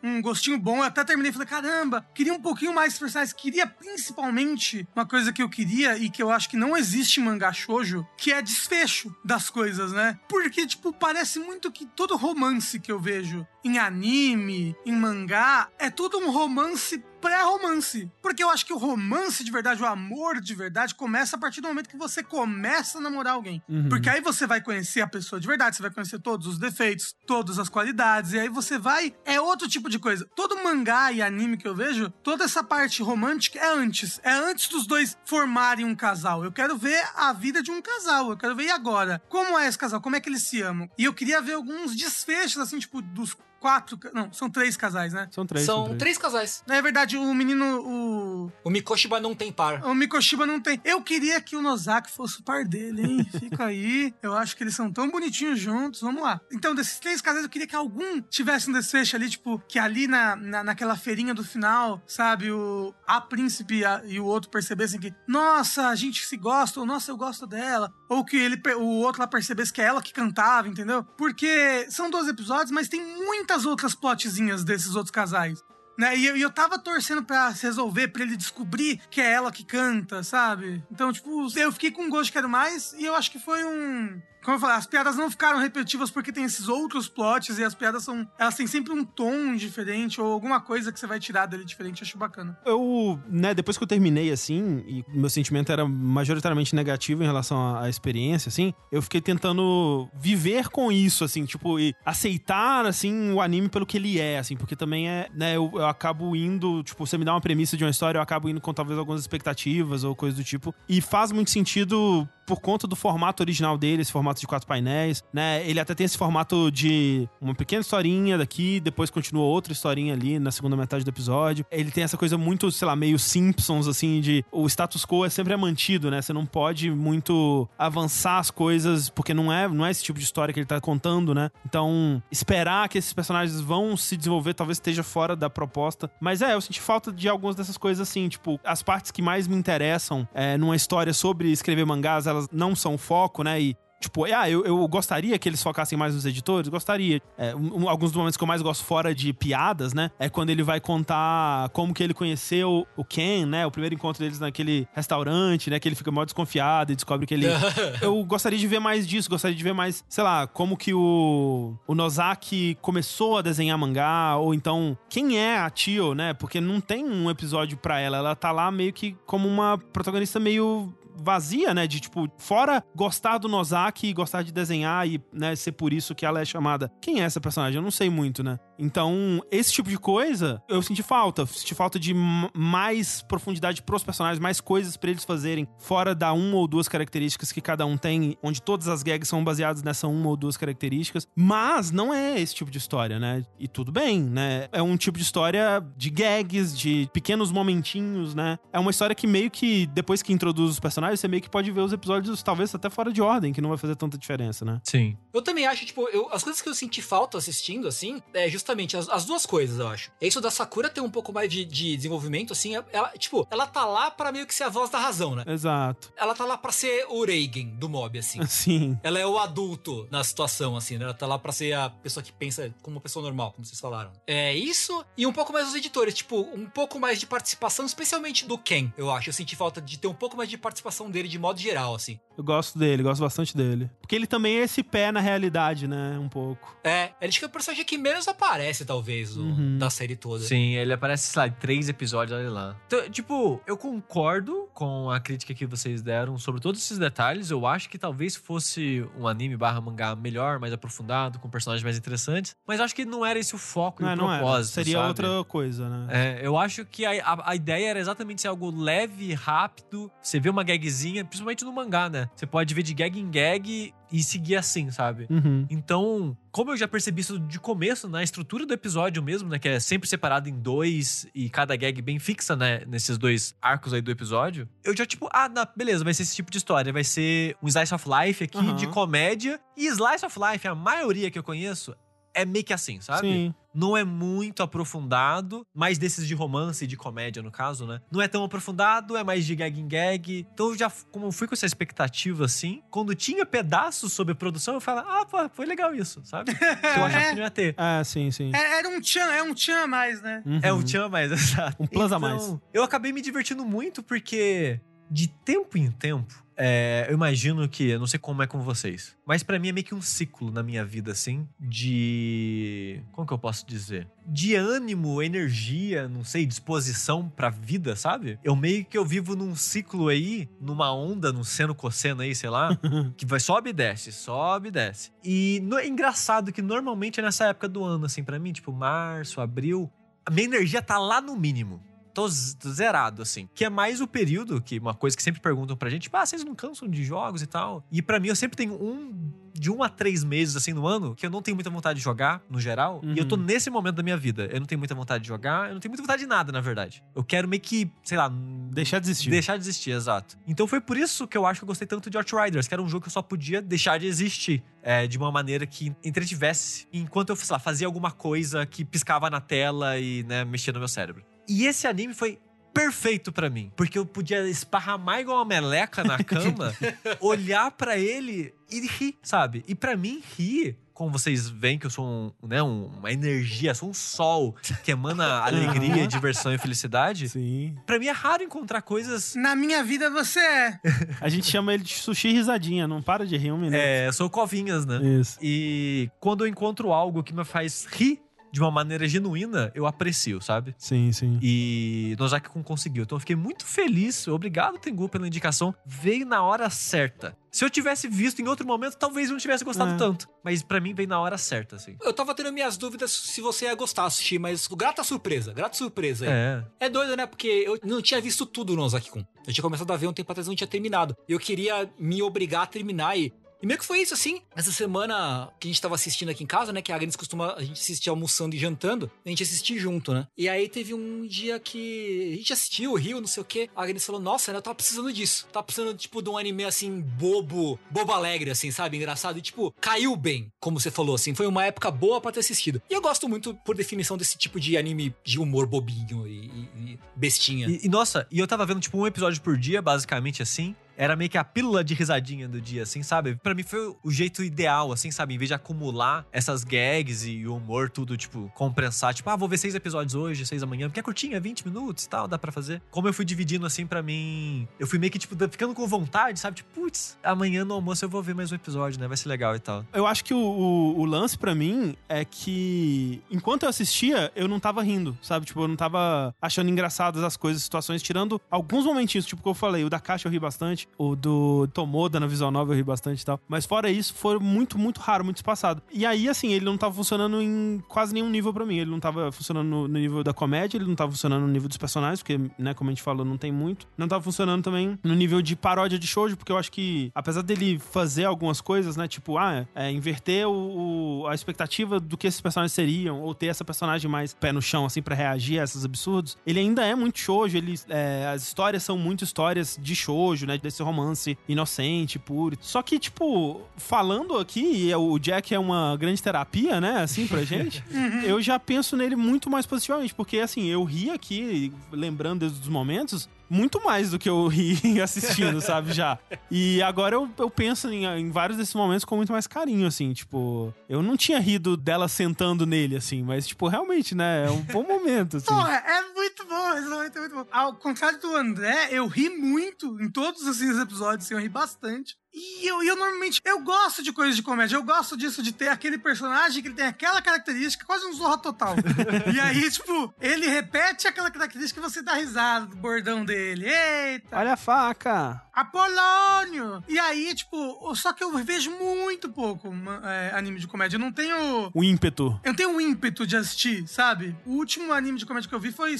um gostinho bom. Eu até terminei e falei, caramba, queria um pouquinho mais de personagens. Queria principalmente uma coisa que eu queria e que eu acho que não existe em mangá shoujo, que é desfecho das coisas, né? Porque, tipo, parece muito que todo romance que eu vejo em anime, em mangá, é tudo um romance pré-romance. Porque eu acho que o romance de verdade, o amor de verdade, começa a partir do momento que você começa a namorar alguém. Uhum. Porque aí você vai conhecer a pessoa de verdade, você vai conhecer todos os defeitos, todas as qualidades, e aí você vai. É outro tipo de coisa. Todo mangá e anime que eu vejo, toda essa parte romântica é antes. É antes dos dois formarem um casal. Eu quero ver a vida de um casal. Eu quero ver e agora? Como é esse casal? Como é que eles se amam? E eu queria ver alguns desfechos, assim, tipo, dos quatro. Não, são três casais, né? São três. São, são três. três. casais. É verdade, o menino. O... o Mikoshiba não tem par. O Mikoshiba não tem. Eu queria que o Nozaki fosse o par dele, hein? Fica aí. Eu acho que eles são tão bonitinhos juntos. Vamos lá. Então, desses três casais, eu queria que algum tivesse um desfecho ali, tipo, que ali na, na, naquela feirinha do final, sabe, o a príncipe a, e o outro percebessem que, nossa, a gente se gosta, ou nossa, eu gosto dela. Ou que ele, o outro lá percebesse que é ela que cantava, entendeu? Porque são 12 episódios, mas tem muitas outras plotzinhas desses outros casais. Né? E eu, eu tava torcendo pra se resolver, pra ele descobrir que é ela que canta, sabe? Então, tipo, eu fiquei com gosto de quero mais e eu acho que foi um como eu falei, as piadas não ficaram repetitivas porque tem esses outros plots e as piadas são. Elas têm sempre um tom diferente ou alguma coisa que você vai tirar dele diferente. Acho bacana. Eu, né, depois que eu terminei assim, e meu sentimento era majoritariamente negativo em relação à, experiência, assim, eu fiquei tentando viver com isso, assim, tipo, e aceitar, assim, o anime pelo que ele é, assim, porque também é, né, eu, eu acabo indo, tipo, você me dá uma premissa de uma história, eu acabo indo com talvez algumas expectativas ou coisa do tipo, e faz muito sentido por conta do formato original dele, esse formato de quatro painéis, né? Ele até tem esse formato de uma pequena historinha daqui, depois continua outra historinha ali na segunda metade do episódio. Ele tem essa coisa muito, sei lá, meio Simpsons, assim, de o status quo é sempre mantido, né? Você não pode muito avançar as coisas, porque não é, não é esse tipo de história que ele tá contando, né? Então, esperar que esses personagens vão se desenvolver talvez esteja fora da proposta. Mas é, eu senti falta de algumas dessas coisas assim, tipo, as partes que mais me interessam é, numa história sobre escrever mangás, elas não são foco, né? E Tipo, ah, eu, eu gostaria que eles focassem mais nos editores, gostaria. É, um, alguns dos momentos que eu mais gosto fora de piadas, né? É quando ele vai contar como que ele conheceu o Ken, né? O primeiro encontro deles naquele restaurante, né? Que ele fica mó desconfiado e descobre que ele. eu gostaria de ver mais disso, gostaria de ver mais, sei lá, como que o, o Nozaki começou a desenhar mangá, ou então quem é a Tio, né? Porque não tem um episódio pra ela. Ela tá lá meio que como uma protagonista meio vazia, né? De tipo, fora gostar do Nozaki e gostar de desenhar e, né, ser por isso que ela é chamada. Quem é essa personagem? Eu não sei muito, né? Então, esse tipo de coisa, eu senti falta. Senti falta de mais profundidade pros personagens, mais coisas para eles fazerem, fora da uma ou duas características que cada um tem, onde todas as gags são baseadas nessa uma ou duas características. Mas não é esse tipo de história, né? E tudo bem, né? É um tipo de história de gags, de pequenos momentinhos, né? É uma história que meio que, depois que introduz os personagens, você meio que pode ver os episódios, talvez até fora de ordem, que não vai fazer tanta diferença, né? Sim. Eu também acho, tipo, eu, as coisas que eu senti falta assistindo, assim, é justamente justamente as, as, duas coisas, eu acho. É isso da Sakura ter um pouco mais de, de desenvolvimento, assim, ela, tipo, ela tá lá para meio que ser a voz da razão, né? Exato. Ela tá lá para ser o Reigen do mob, assim. Sim. Ela é o adulto na situação, assim, né? Ela tá lá pra ser a pessoa que pensa como uma pessoa normal, como vocês falaram. É isso, e um pouco mais os editores, tipo, um pouco mais de participação, especialmente do Ken, eu acho. Eu senti falta de ter um pouco mais de participação dele de modo geral, assim. Eu gosto dele, gosto bastante dele. Porque ele também é esse pé na realidade, né? Um pouco. É, ele acho que é o personagem que menos aparece, talvez, uhum. da série toda. Sim, ele aparece, sei lá, em três episódios, olha lá. Então, tipo, eu concordo com a crítica que vocês deram sobre todos esses detalhes. Eu acho que talvez fosse um anime barra mangá melhor, mais aprofundado, com personagens mais interessantes. Mas acho que não era esse o foco não, e o não propósito. Era. Seria sabe? outra coisa, né? É, eu acho que a, a, a, ideia era exatamente ser algo leve, rápido. Você vê uma gagzinha, principalmente no mangá, né? Você pode ver de gag em gag e seguir assim, sabe? Uhum. Então, como eu já percebi isso de começo, na estrutura do episódio mesmo, né? Que é sempre separado em dois e cada gag bem fixa, né? Nesses dois arcos aí do episódio. Eu já, tipo, ah, não, beleza, vai ser esse tipo de história. Vai ser um slice of life aqui uhum. de comédia. E slice of life, a maioria que eu conheço, é meio que assim, sabe? Sim. Não é muito aprofundado, mais desses de romance e de comédia, no caso, né? Não é tão aprofundado, é mais de gag em gag. Então, eu já, como fui com essa expectativa assim, quando tinha pedaços sobre produção, eu falava, ah, pô, foi legal isso, sabe? eu achava que não ia ter. Ah, sim, sim. É, era um tchan, é um tchan a mais, né? Uhum. É um tchan a mais, exato. Um plus então, a mais. Eu acabei me divertindo muito porque, de tempo em tempo, é, eu imagino que, eu não sei como é com vocês, mas para mim é meio que um ciclo na minha vida, assim, de. Como que eu posso dizer? De ânimo, energia, não sei, disposição pra vida, sabe? Eu meio que eu vivo num ciclo aí, numa onda, num seno cosseno aí, sei lá, que vai sobe e desce, sobe e desce. E no, é engraçado que normalmente é nessa época do ano, assim, para mim, tipo março, abril, a minha energia tá lá no mínimo tô, zerado, assim. Que é mais o período, que uma coisa que sempre perguntam pra gente, ah, vocês não cansam de jogos e tal? E para mim, eu sempre tenho um de um a três meses, assim, no ano, que eu não tenho muita vontade de jogar, no geral. Uhum. E eu tô uhum. nesse momento da minha vida. Eu não tenho muita vontade de jogar, eu não tenho muita vontade de nada, na verdade. Eu quero meio que, sei lá. Deixar de existir. Deixar de existir, exato. Então foi por isso que eu acho que eu gostei tanto de Outriders, que era um jogo que eu só podia deixar de existir. É, de uma maneira que entretivesse enquanto eu, sei lá, fazia alguma coisa que piscava na tela e, né, mexia no meu cérebro. E esse anime foi perfeito para mim. Porque eu podia esparramar igual uma meleca na cama, olhar para ele e rir, sabe? E para mim, rir como vocês veem que eu sou um, né, um, uma energia, sou um sol que emana alegria, diversão e felicidade. Sim. Pra mim é raro encontrar coisas. Na minha vida você é. A gente chama ele de sushi risadinha, não para de rir um minuto. É, sou covinhas, né? Isso. E quando eu encontro algo que me faz rir de uma maneira genuína, eu aprecio, sabe? Sim, sim. E Nozaki Kun conseguiu. Então eu fiquei muito feliz. Obrigado, Tengu, pela indicação. Veio na hora certa. Se eu tivesse visto em outro momento, talvez eu não tivesse gostado É. tanto. Mas pra mim veio na hora certa, assim. Eu tava tendo minhas dúvidas se você ia gostar de assistir, mas grata surpresa, grata surpresa. aí. É. É doido, né? Porque eu não tinha visto tudo no Ozaki-kun. Eu tinha começado a ver um tempo atrás e não tinha terminado. Eu queria me obrigar a terminar e. E meio que foi isso, assim. Essa semana que a gente tava assistindo aqui em casa, né? Que a Agnes costuma a gente assistir almoçando e jantando. A gente assistir junto, né? E aí teve um dia que a gente assistiu, riu, não sei o quê. A Agnes falou, nossa, né? Eu tava precisando disso. Tava precisando, tipo, de um anime assim, bobo, bobo alegre, assim, sabe? Engraçado. E, tipo, caiu bem, como você falou, assim. Foi uma época boa pra ter assistido. E eu gosto muito, por definição, desse tipo de anime de humor bobinho e, e- e bestinha. E, e, nossa, e eu tava vendo, tipo, um episódio por dia, basicamente assim. Era meio que a pílula de risadinha do dia, assim, sabe? Pra mim foi o jeito ideal, assim, sabe? Em vez de acumular essas gags e o humor, tudo, tipo, compensar. Tipo, ah, vou ver seis episódios hoje, seis amanhã, porque é curtinha, 20 minutos e tal, dá pra fazer. Como eu fui dividindo, assim, pra mim... Eu fui meio que, tipo, ficando com vontade, sabe? Tipo, putz, amanhã no almoço eu vou ver mais um episódio, né? Vai ser legal e tal. Eu acho que o, o- o lance pra mim é que enquanto eu assistia, eu não tava rindo, sabe? Tipo, eu não tava achando engraçadas as coisas, situações, tirando alguns momentinhos, tipo que eu falei, o da caixa eu ri bastante, o do Tomoda na visual nova eu ri bastante e tal. Mas fora isso, foi muito, muito raro, muito espaçado. E aí, assim, ele não tava funcionando em quase nenhum nível pra mim. Ele não tava funcionando no, nível da comédia, ele não tava funcionando no nível dos personagens, porque, né, como a gente falou, não tem muito. Não tava funcionando também no nível de paródia de shoujo, porque eu acho que, apesar dele fazer algumas coisas, né, tipo, ah, é, inverter o, o- a expectativa do que esses personagens seriam, ou ter essa personagem mais pé no chão, assim, pra reagir a esses absurdos, ele ainda é muito shoujo, ele, é, as histórias são muito histórias de shoujo, né, desse romance inocente, puro. Só que, tipo, falando aqui, e o Jack é uma grande terapia, né, assim, pra gente, eu já penso nele muito mais positivamente, porque, assim, eu ri aqui, lembrando dos momentos, muito mais do que eu ri assistindo, sabe, já. E agora eu, eu penso em, em vários desses momentos com muito mais carinho, assim, tipo, eu não tinha rido dela sentando nele, assim, mas, tipo, realmente, né, é um bom momento, assim. Porra, é muito bom, esse momento é muito bom. Ao contrário do André, eu ri muito em todos esses episódios, assim, eu ri bastante. E eu, eu normalmente, eu gosto de coisas de comédia, eu gosto disso, de ter aquele personagem que ele tem aquela característica, quase um zorra total. e aí, tipo, ele repete aquela característica e você dá risada do bordão dele. Eita! Olha a faca! Apolônio! E aí, tipo, só que eu vejo muito pouco é, anime de comédia. Eu não tenho. O ímpeto. Eu não tenho o ímpeto de assistir, sabe? O último anime de comédia que eu vi foi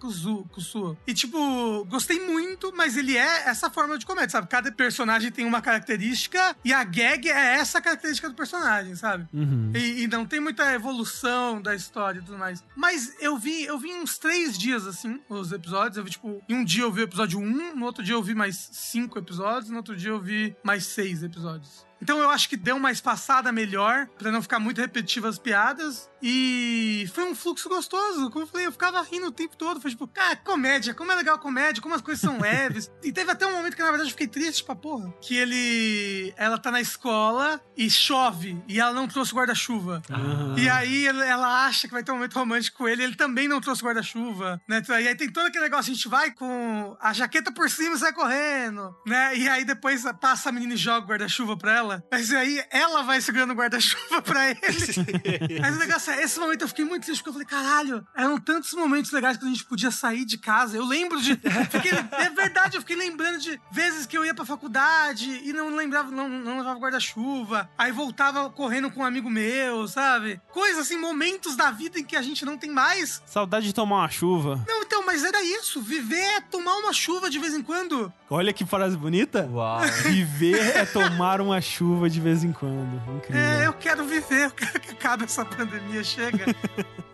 Kuzu, Kusua. E, tipo, gostei muito, mas ele é essa forma de comédia, sabe? Cada personagem tem uma característica e a gag é essa característica do personagem, sabe? Uhum. E, e não tem muita evolução da história e tudo mais. Mas eu vi, eu vi uns três dias, assim, os episódios. Eu vi, tipo, em um dia eu vi o episódio 1, no outro dia eu vi mais cinco episódios, no outro dia eu vi mais seis episódios. Então eu acho que deu uma espaçada melhor, pra não ficar muito repetitivo as piadas. E foi um fluxo gostoso. Como eu falei, eu ficava rindo o tempo todo. Foi tipo, cara, comédia, como é legal a comédia, como as coisas são leves. e teve até um momento que, na verdade, eu fiquei triste pra porra. Que ele. Ela tá na escola e chove. E ela não trouxe guarda-chuva. Uhum. E aí ela- ela acha que vai ter um momento romântico com ele, ele também não trouxe guarda-chuva, né? E aí tem todo aquele negócio, a gente vai com a jaqueta por cima e sai correndo, né? E aí depois passa a menina e joga o guarda-chuva pra ela, mas aí ela vai segurando o guarda-chuva pra ele. Mas o negócio é, esse momento eu fiquei muito triste, porque eu falei, caralho, eram tantos momentos legais que a gente podia sair de casa. Eu lembro de. fiquei- é verdade, eu fiquei lembrando de vezes que eu ia pra faculdade e não lembrava, não, não levava guarda-chuva. Aí voltava correndo com um amigo meu, sabe? Coisas assim, momentos da vida em que a gente não tem mais. Saudade de tomar uma chuva. Não, então, mas era isso. Viver é tomar uma chuva de vez em quando. Olha que frase bonita. Uau. Viver é tomar uma chuva de vez em quando. Incrível. É, eu quero viver, eu quero que acabe essa pandemia, chega.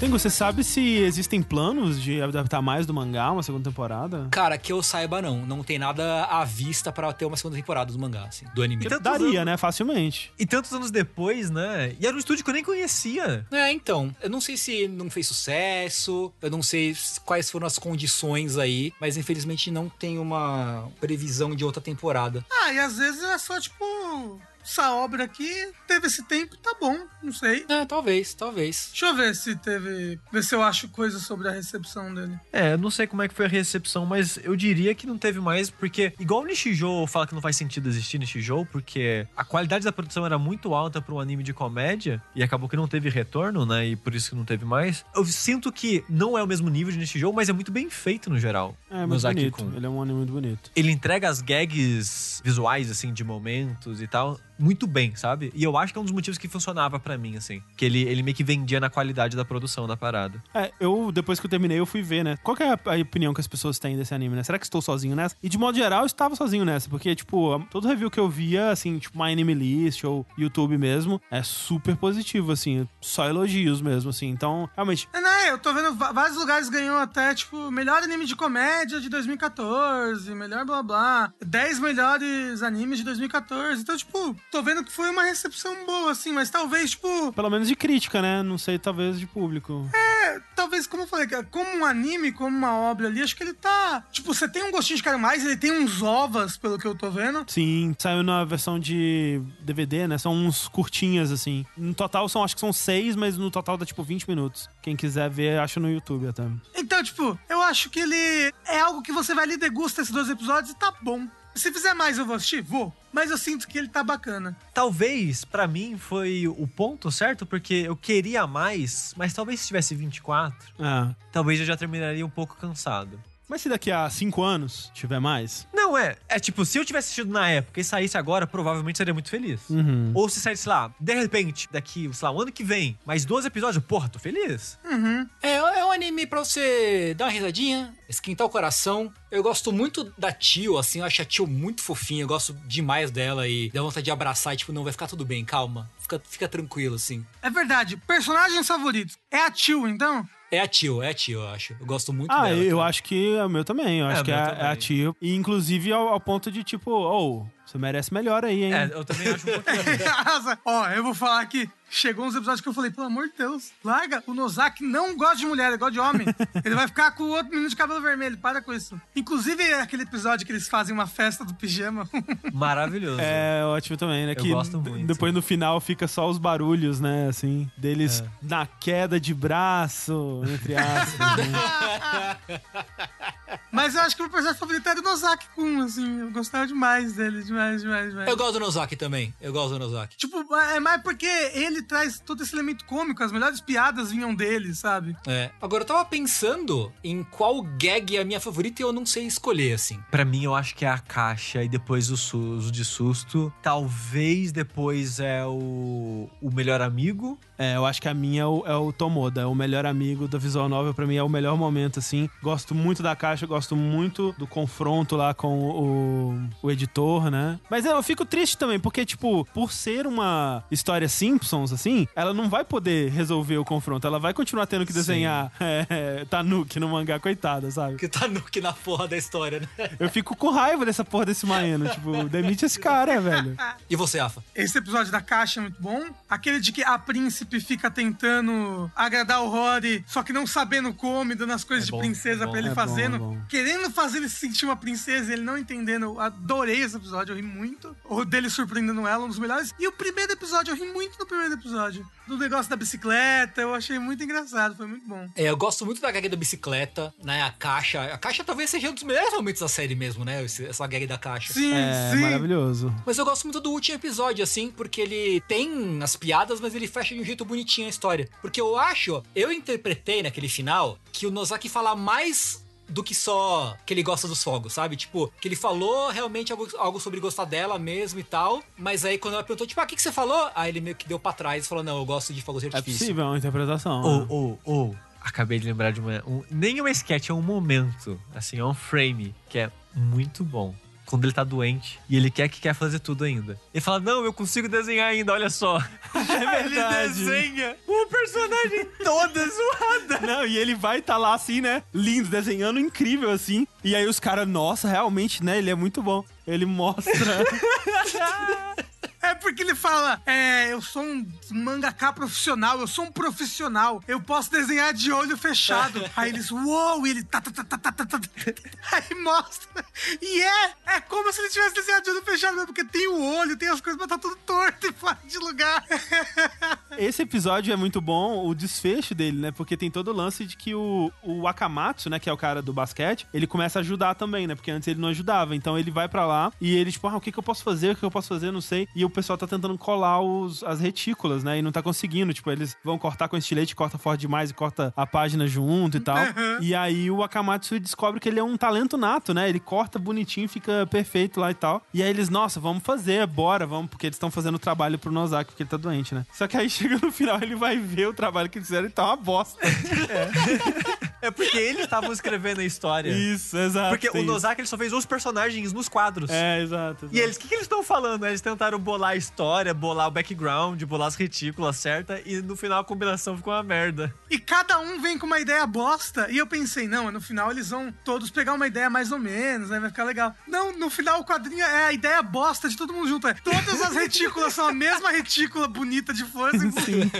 Tengo, você sabe se existem planos de adaptar mais do mangá, uma segunda temporada? Cara, que eu saiba, não. Não tem nada à vista pra ter uma segunda temporada do mangá, assim, do anime. Então- Daria, né? Facilmente. E tantos anos depois, né? E era um estúdio que eu nem conhecia. É, então. Eu não sei se não fez sucesso, eu não sei quais foram as condições aí, mas infelizmente não tem uma previsão de outra temporada. Ah, e às vezes é só tipo. Essa obra aqui teve esse tempo, tá bom, não sei. É, talvez, talvez. Deixa eu ver se teve. Ver se eu acho coisa sobre a recepção dele. É, eu não sei como é que foi a recepção, mas eu diria que não teve mais, porque igual o Nishijou fala que não faz sentido existir Nishijou, porque a qualidade da produção era muito alta para um anime de comédia e acabou que não teve retorno, né? E por isso que não teve mais. Eu sinto que não é o mesmo nível de Nishijou, mas é muito bem feito no geral. É, muito bonito. Ele é um anime muito bonito. Ele entrega as gags visuais, assim, de momentos e tal, muito bem, sabe? E eu acho que é um dos motivos que funcionava pra mim, assim. Que ele, ele meio que vendia na qualidade da produção da parada. É, eu, depois que eu terminei, eu fui ver, né? Qual que é a, a opinião que as pessoas têm desse anime, né? Será que estou sozinho nessa? E de modo geral, eu estava sozinho nessa, porque, tipo, todo review que eu via, assim, tipo, My Anime List ou YouTube mesmo, é super positivo, assim, só elogios mesmo, assim. Então, realmente, É, né? Eu tô vendo vários lugares ganhou até, tipo, melhor anime de comédia de 2014, melhor blá blá, 10 melhores animes de 2014. Então, tipo, tô vendo que foi uma recepção boa, assim, mas talvez, tipo, pelo menos de crítica, né? Não sei, talvez de público. talvez, como eu falei, cara, como um anime, como uma obra ali, acho que ele tá. Tipo, você tem um gostinho de quero mais, ele tem uns ovas, pelo que eu tô vendo. Sim, saiu na versão de DVD, né? São uns curtinhas, assim. No total são, acho que são seis, mas no total dá tipo 20 minutos. Quem quiser ver, acha no YouTube até. Então, tipo, eu acho que ele é algo que você vai ali degusta esses dois episódios e tá bom. Se fizer mais, eu vou assistir? Vou. Mas eu sinto que ele tá bacana. Talvez, pra mim, foi o ponto certo, porque eu queria mais, mas talvez se tivesse 24, É. talvez eu já terminaria um pouco cansado. Mas se daqui a cinco anos tiver mais. Não, é. É tipo, se eu tivesse assistido na época e saísse agora, provavelmente seria muito feliz. Uhum. Ou se saísse, sei lá, de repente, daqui, sei lá, um ano que vem, mais 12 episódios, porra, tô feliz. É, é um anime pra você dar uma risadinha, esquentar o coração. Eu gosto muito da Tio, assim, eu acho a Tio muito fofinha, eu gosto demais dela e dá vontade de abraçar e, tipo, não, vai ficar tudo bem, calma. Fica, fica tranquilo, assim. É verdade. Personagens favoritos. É a Tio, então? É a Tio, é a Tio, eu acho. Eu gosto muito Ah, dela. eu cara. acho que é o meu também. Eu É, acho que meu é, também. é a tia. E inclusive ao, ao ponto de tipo, oh, você merece melhor aí, hein? É, eu também acho um pouquinho. Ó, eu vou falar aqui. Chegou uns episódios que eu falei, pelo amor de Deus, larga. O Nozaki não gosta de mulher, ele gosta de homem. ele vai ficar com o outro menino de cabelo vermelho, para com isso. Inclusive, é aquele episódio que eles fazem uma festa do pijama. Maravilhoso. É ótimo também, né? Eu que gosto muito. Depois no final fica só os barulhos, né? Assim, deles É. na queda de braço, entre aspas. né? Mas eu acho que o meu personagem favorito era o Nozaki Kun, assim. Eu gostava demais dele, demais, demais, demais. Eu gosto do Nozaki também. Eu gosto do Nozaki. Tipo, é mais porque ele traz todo esse elemento cômico, as melhores piadas vinham dele, sabe? É. Agora, eu tava pensando em qual gag é a minha favorita e eu não sei escolher, assim. Pra mim, eu acho que é a caixa e depois o, su- os de susto. Talvez depois é o, o melhor amigo. É, eu acho que a minha é o, é o Tomoda, é o melhor amigo da Visual Novel. Pra mim é o melhor momento, assim. Gosto muito da caixa, gosto muito do confronto lá com o, o editor, né? Mas é, eu fico triste também, porque, tipo, por ser uma história Simpsons, assim, ela não vai poder resolver o confronto. Ela vai continuar tendo que desenhar é, Tanuki no mangá, coitada, sabe? Que tá Nuke na porra da história, né? Eu fico com raiva dessa porra desse Maeno. Tipo, demite esse cara, velho. E você, Afa? Esse episódio da caixa é muito bom. Aquele de que a príncipe fica tentando agradar o Rory, só que não sabendo como, e dando as coisas É de bom, princesa é bom. pra ele É bom, fazendo. é bom. Querendo fazer ele se sentir uma princesa e ele não entendendo. Eu adorei esse episódio, eu ri muito. O dele surpreendendo ela, um dos melhores. E o primeiro episódio, eu ri muito no primeiro episódio. Do negócio da bicicleta, eu achei muito engraçado, foi muito bom. É, eu gosto muito da gag da bicicleta, né? A caixa. A caixa talvez seja um dos melhores momentos da série mesmo, né? Essa gag da caixa. Sim, É sim. maravilhoso. Mas eu gosto muito do último episódio, assim, porque ele tem as piadas, mas ele fecha de um jeito bonitinho a história. Porque eu acho, eu interpretei naquele final que o Nozaki fala mais do que só que ele gosta dos fogos, sabe? Tipo, que ele falou realmente algo, algo sobre gostar dela mesmo e tal. Mas aí quando ela perguntou, tipo, ah, o que, que você falou? Aí ele meio que deu pra trás e falou, não, eu gosto de fogos de É artifício. possível, é uma interpretação. Ou, né? ou, ou. Acabei de lembrar de uma. um- nem é uma sketch, é um momento. Assim, é um frame que é muito bom. Quando ele tá doente e ele quer que quer fazer tudo ainda. Ele fala: Não, eu consigo desenhar ainda, olha só. É ele desenha o personagem toda zoada. Não, e ele vai estar lá assim, né? Lindo, desenhando incrível assim. E aí os caras, nossa, realmente, né? Ele é muito bom. Ele mostra. É porque ele fala, é, eu sou um mangaká profissional, eu sou um profissional, eu posso desenhar de olho fechado. Aí eles, uou, e ele tá, tá, tá, tá, tá, tá, tá, tá. Aí mostra. E é, é como se ele tivesse desenhado de olho fechado, mesmo, porque tem o olho, tem as coisas, mas tá tudo torto e fora de lugar. Esse episódio é muito bom, o desfecho dele, né? Porque tem todo o lance de que o, o Akamatsu, né, que é o cara do basquete, ele começa a ajudar também, né? Porque antes ele não ajudava. Então ele vai pra lá e ele, tipo, ah, o que, que eu posso fazer? O que eu posso fazer? Não sei. E o pessoal tá tentando colar os, as retículas, né? E não tá conseguindo. Tipo, eles vão cortar com estilete, corta forte demais e corta a página junto e tal. E aí o Akamatsu descobre que ele é um talento nato, né? Ele corta bonitinho, fica perfeito lá e tal. E aí eles, nossa, vamos fazer, bora, vamos, porque eles estão fazendo o trabalho pro Nozaki, porque ele tá doente, né? Só que aí chega no final, ele vai ver o trabalho que eles fizeram e tá uma bosta. É porque eles estavam escrevendo a história. Isso, exato. Porque o. Nozaki ele só fez os personagens nos quadros. É, exato. exato. E eles, o que, que eles estão falando? Eles tentaram bolar a história, bolar o background, bolar as retículas certas, e no final a combinação ficou uma merda. E cada um vem com uma ideia bosta. E eu pensei, não, no final eles vão todos pegar uma ideia mais ou menos, né? Vai ficar legal. Não, no final o quadrinho é a ideia bosta de todo mundo junto. É, todas as retículas são a mesma retícula bonita de flores. Sim.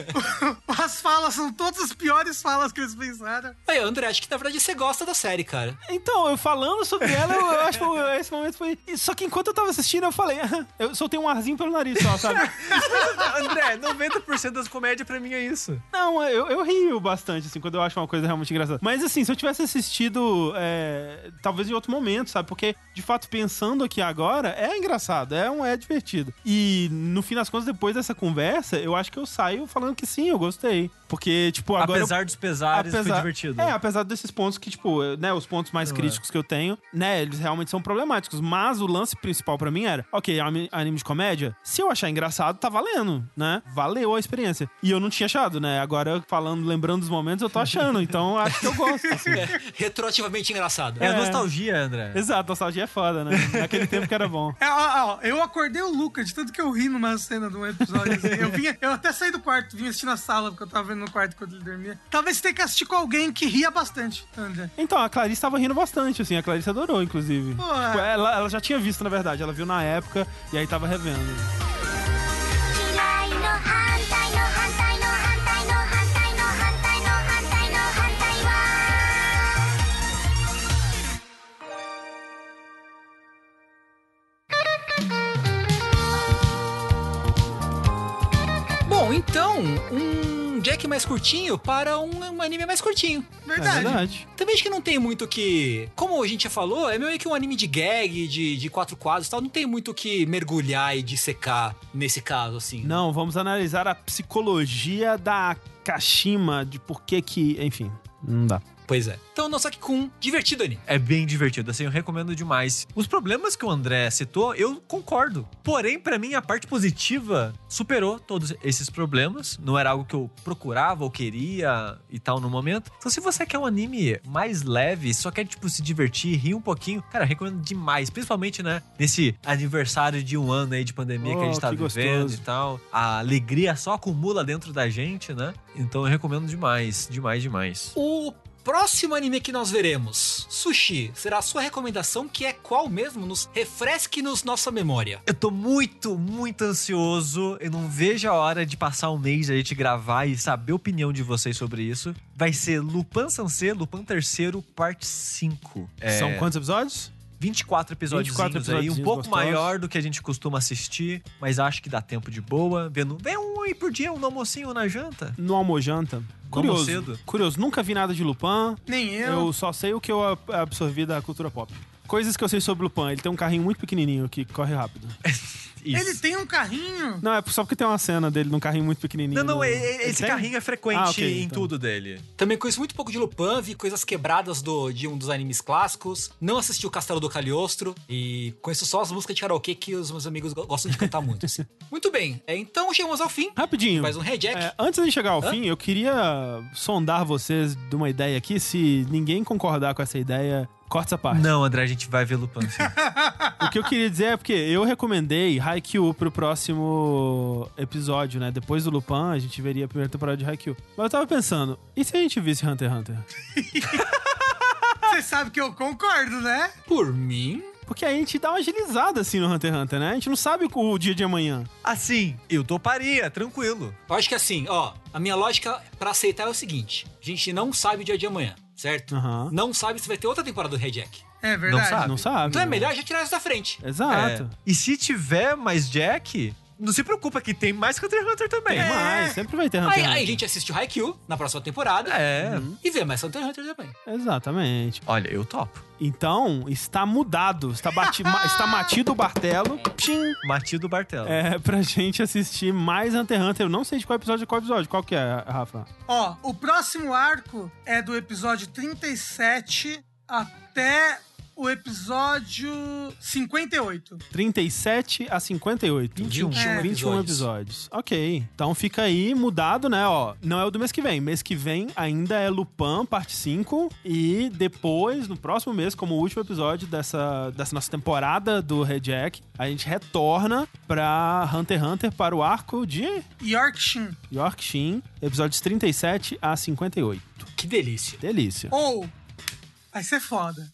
As falas são todas as piores falas que eles pensaram. Aí, André, acho que na verdade você gosta da série, cara. Então, eu falando sobre ela, eu, eu acho que esse momento foi. Só que enquanto eu tava assistindo, eu falei, eu soltei um arzinho pelo nariz só, sabe? André, 90% das comédias pra mim é isso. Não, eu, eu rio bastante, assim, quando eu acho uma coisa realmente engraçada. Mas, assim, se eu tivesse assistido, é, talvez em outro momento, sabe? Porque, de fato, pensando aqui agora, é engraçado, é, um, é divertido. E, no fim das contas, depois dessa conversa, eu acho que eu saio falando que sim, eu gostei. Porque, tipo, agora... Apesar dos pesares, foi divertido. É, apesar desses pontos que, tipo, né, os pontos mais Não críticos que eu tenho, né, eles realmente são problemáticos. Mas o lance principal pra mim era, ok, ami- anime de comédia, se eu achar engraçado, tá valendo, né? Valeu a experiência. E eu não tinha achado, né? Agora, falando, lembrando dos momentos, eu tô achando. Então, acho que eu gosto, assim. É, retroativamente engraçado. É, a É. nostalgia, André. Exato, nostalgia é foda, né? Naquele tempo que era bom. É, ó, ó, eu acordei o Lucas de tanto que eu ri numa cena de um episódio. assim. Eu, vinha, eu até saí do quarto, vim assistir na sala, porque eu tava vendo no quarto quando ele dormia. Talvez você tenha que assistir com alguém que ria bastante, André. Então, a Clarice estava rindo bastante, assim. A Clarice adorou, inclusive. Tipo, ela, ela já tinha visto, na verdade. Ela viu na época e aí tava revendo. Bom, então, um Jack mais curtinho para um, um anime mais curtinho. É verdade. verdade. Também acho que não tem muito que. Como a gente já falou, é meio que um anime de gag, de, de quatro quadros e tal. Não tem muito que mergulhar e dissecar nesse caso, assim. Não, vamos analisar a psicologia da Kashima, de por que que... Enfim, não dá. Pois é. Então, Nosaki Kun, divertido anime. É bem divertido, assim, eu recomendo demais. Os problemas que o André citou, eu concordo. Porém, pra mim, a parte positiva superou todos esses problemas. Não era algo que eu procurava ou queria e tal no momento. Então, se você quer um anime mais leve, só quer, tipo, se divertir, rir um pouquinho, cara, eu recomendo demais. Principalmente, né, nesse aniversário de um ano aí de pandemia que a Oh, gente tá que vivendo gostoso. e tal. A alegria só acumula dentro da gente, né? Então, eu recomendo demais, demais, demais. O próximo anime que nós veremos, Sushi, será a sua recomendação, que é qual mesmo? Nos refresque-nos nossa memória. Eu tô muito, muito ansioso. Eu não vejo a hora de passar um mês a gente gravar e saber a opinião de vocês sobre isso. Vai ser Lupin Sansê, Lupin Terceiro, parte 5. É, São quantos episódios? 24 episódios 24 aí, um pouco gostosos. maior do que a gente costuma assistir, mas acho que dá tempo de boa. Vendo, vem um aí por dia, um no almocinho ou na janta. No almojanta. Curioso. cedo. Curioso. Nunca vi nada de Lupin. Nem eu. Eu só sei o que eu ab- absorvi da cultura pop. Coisas que eu sei sobre Lupin. Ele tem um carrinho muito pequenininho que corre rápido. Isso. Ele tem um carrinho. Não, é só porque tem uma cena dele num carrinho muito pequenininho. Não, não, no- e- Ele esse tem? carrinho é frequente Ah, ok, em então. tudo dele. Também conheço muito pouco de Lupin, vi coisas quebradas do, de um dos animes clássicos. Não assisti o Castelo do Caliostro e conheço só as músicas de karaokê que os meus amigos go- gostam de cantar muito. assim. Muito bem, é, então chegamos ao fim. Rapidinho. Mais um reject. É, antes de chegar ao Hã? fim, eu queria sondar vocês de uma ideia aqui. Se ninguém concordar com essa ideia, Corta essa parte. Não, André, a gente vai ver Lupin sim. O que eu queria dizer é porque eu recomendei Haikyuu pro próximo episódio, né? Depois do Lupin, a gente veria a primeira temporada de Haikyuu. Mas eu tava pensando, e se a gente visse Hunter x Hunter? Você sabe que eu concordo, né? Por mim, Porque a gente dá uma agilizada assim no Hunter x Hunter, né? A gente não sabe o dia de amanhã. Assim, eu toparia, tranquilo. eu acho que assim, ó, a minha lógica pra aceitar é o seguinte: a gente não sabe o dia de amanhã, certo? Aham. Não sabe se vai ter outra temporada do Red Jack. É verdade. sabe. Não sabe. Então é melhor já tirar isso da frente. Exato. É. E se tiver mais Jack, não se preocupa que tem mais Hunter x Hunter também. Tem mais, sempre vai ter Hunter Aí, x aí a Hunter. gente assiste o Haikyuu na próxima temporada É. e vê mais Hunter x Hunter também. Exatamente. Olha, eu topo. Então, está mudado, está, bati está matido o martelo, pshim, Matildo Bartelo. é pra gente assistir mais Hunter x Hunter. Eu não sei de qual episódio é qual episódio. Qual que é, Rafa? Ó, o próximo arco é do episódio 37 até o episódio 58. 37 a 58. 21. É. 21 episódios. Ok. Então fica aí mudado, né? Ó, não é o do mês que vem. Mês que vem ainda é Lupin, parte 5. E depois, no próximo mês, como último episódio dessa, dessa nossa temporada do Red Jack, a gente retorna pra Hunter x Hunter para o arco de Yorkshin. York Shin, episódios 37 a 58. Que delícia. Delícia. Ou. Vai ser foda.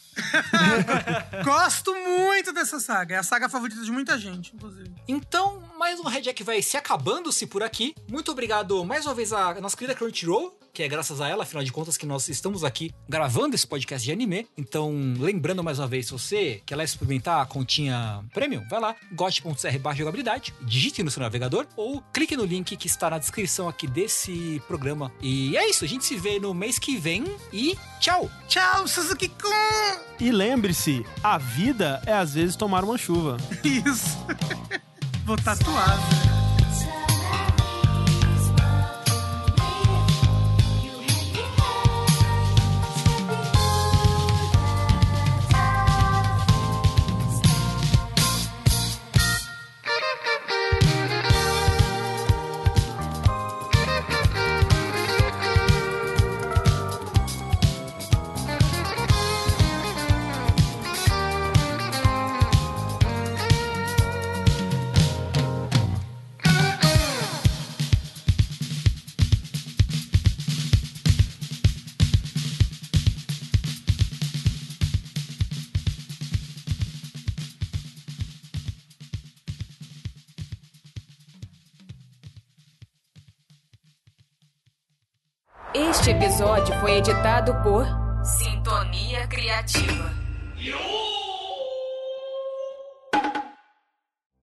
Gosto muito dessa saga. É a saga favorita de muita gente, inclusive. Então, mais um Red Jack vai se acabando-se por aqui. Muito obrigado mais uma vez à nossa querida Crunchyroll, que é graças a ela, afinal de contas, que nós estamos aqui gravando esse podcast de anime. Então, lembrando mais uma vez, se você quer lá experimentar a continha premium, vai lá, gote.cr barra jogabilidade, digite no seu navegador ou clique no link que está na descrição aqui desse programa. E é isso, a gente se vê no mês que vem e tchau! Tchau, Suzuki-kun! E lembre-se, a vida é às vezes tomar uma chuva. Isso. Vou tatuar.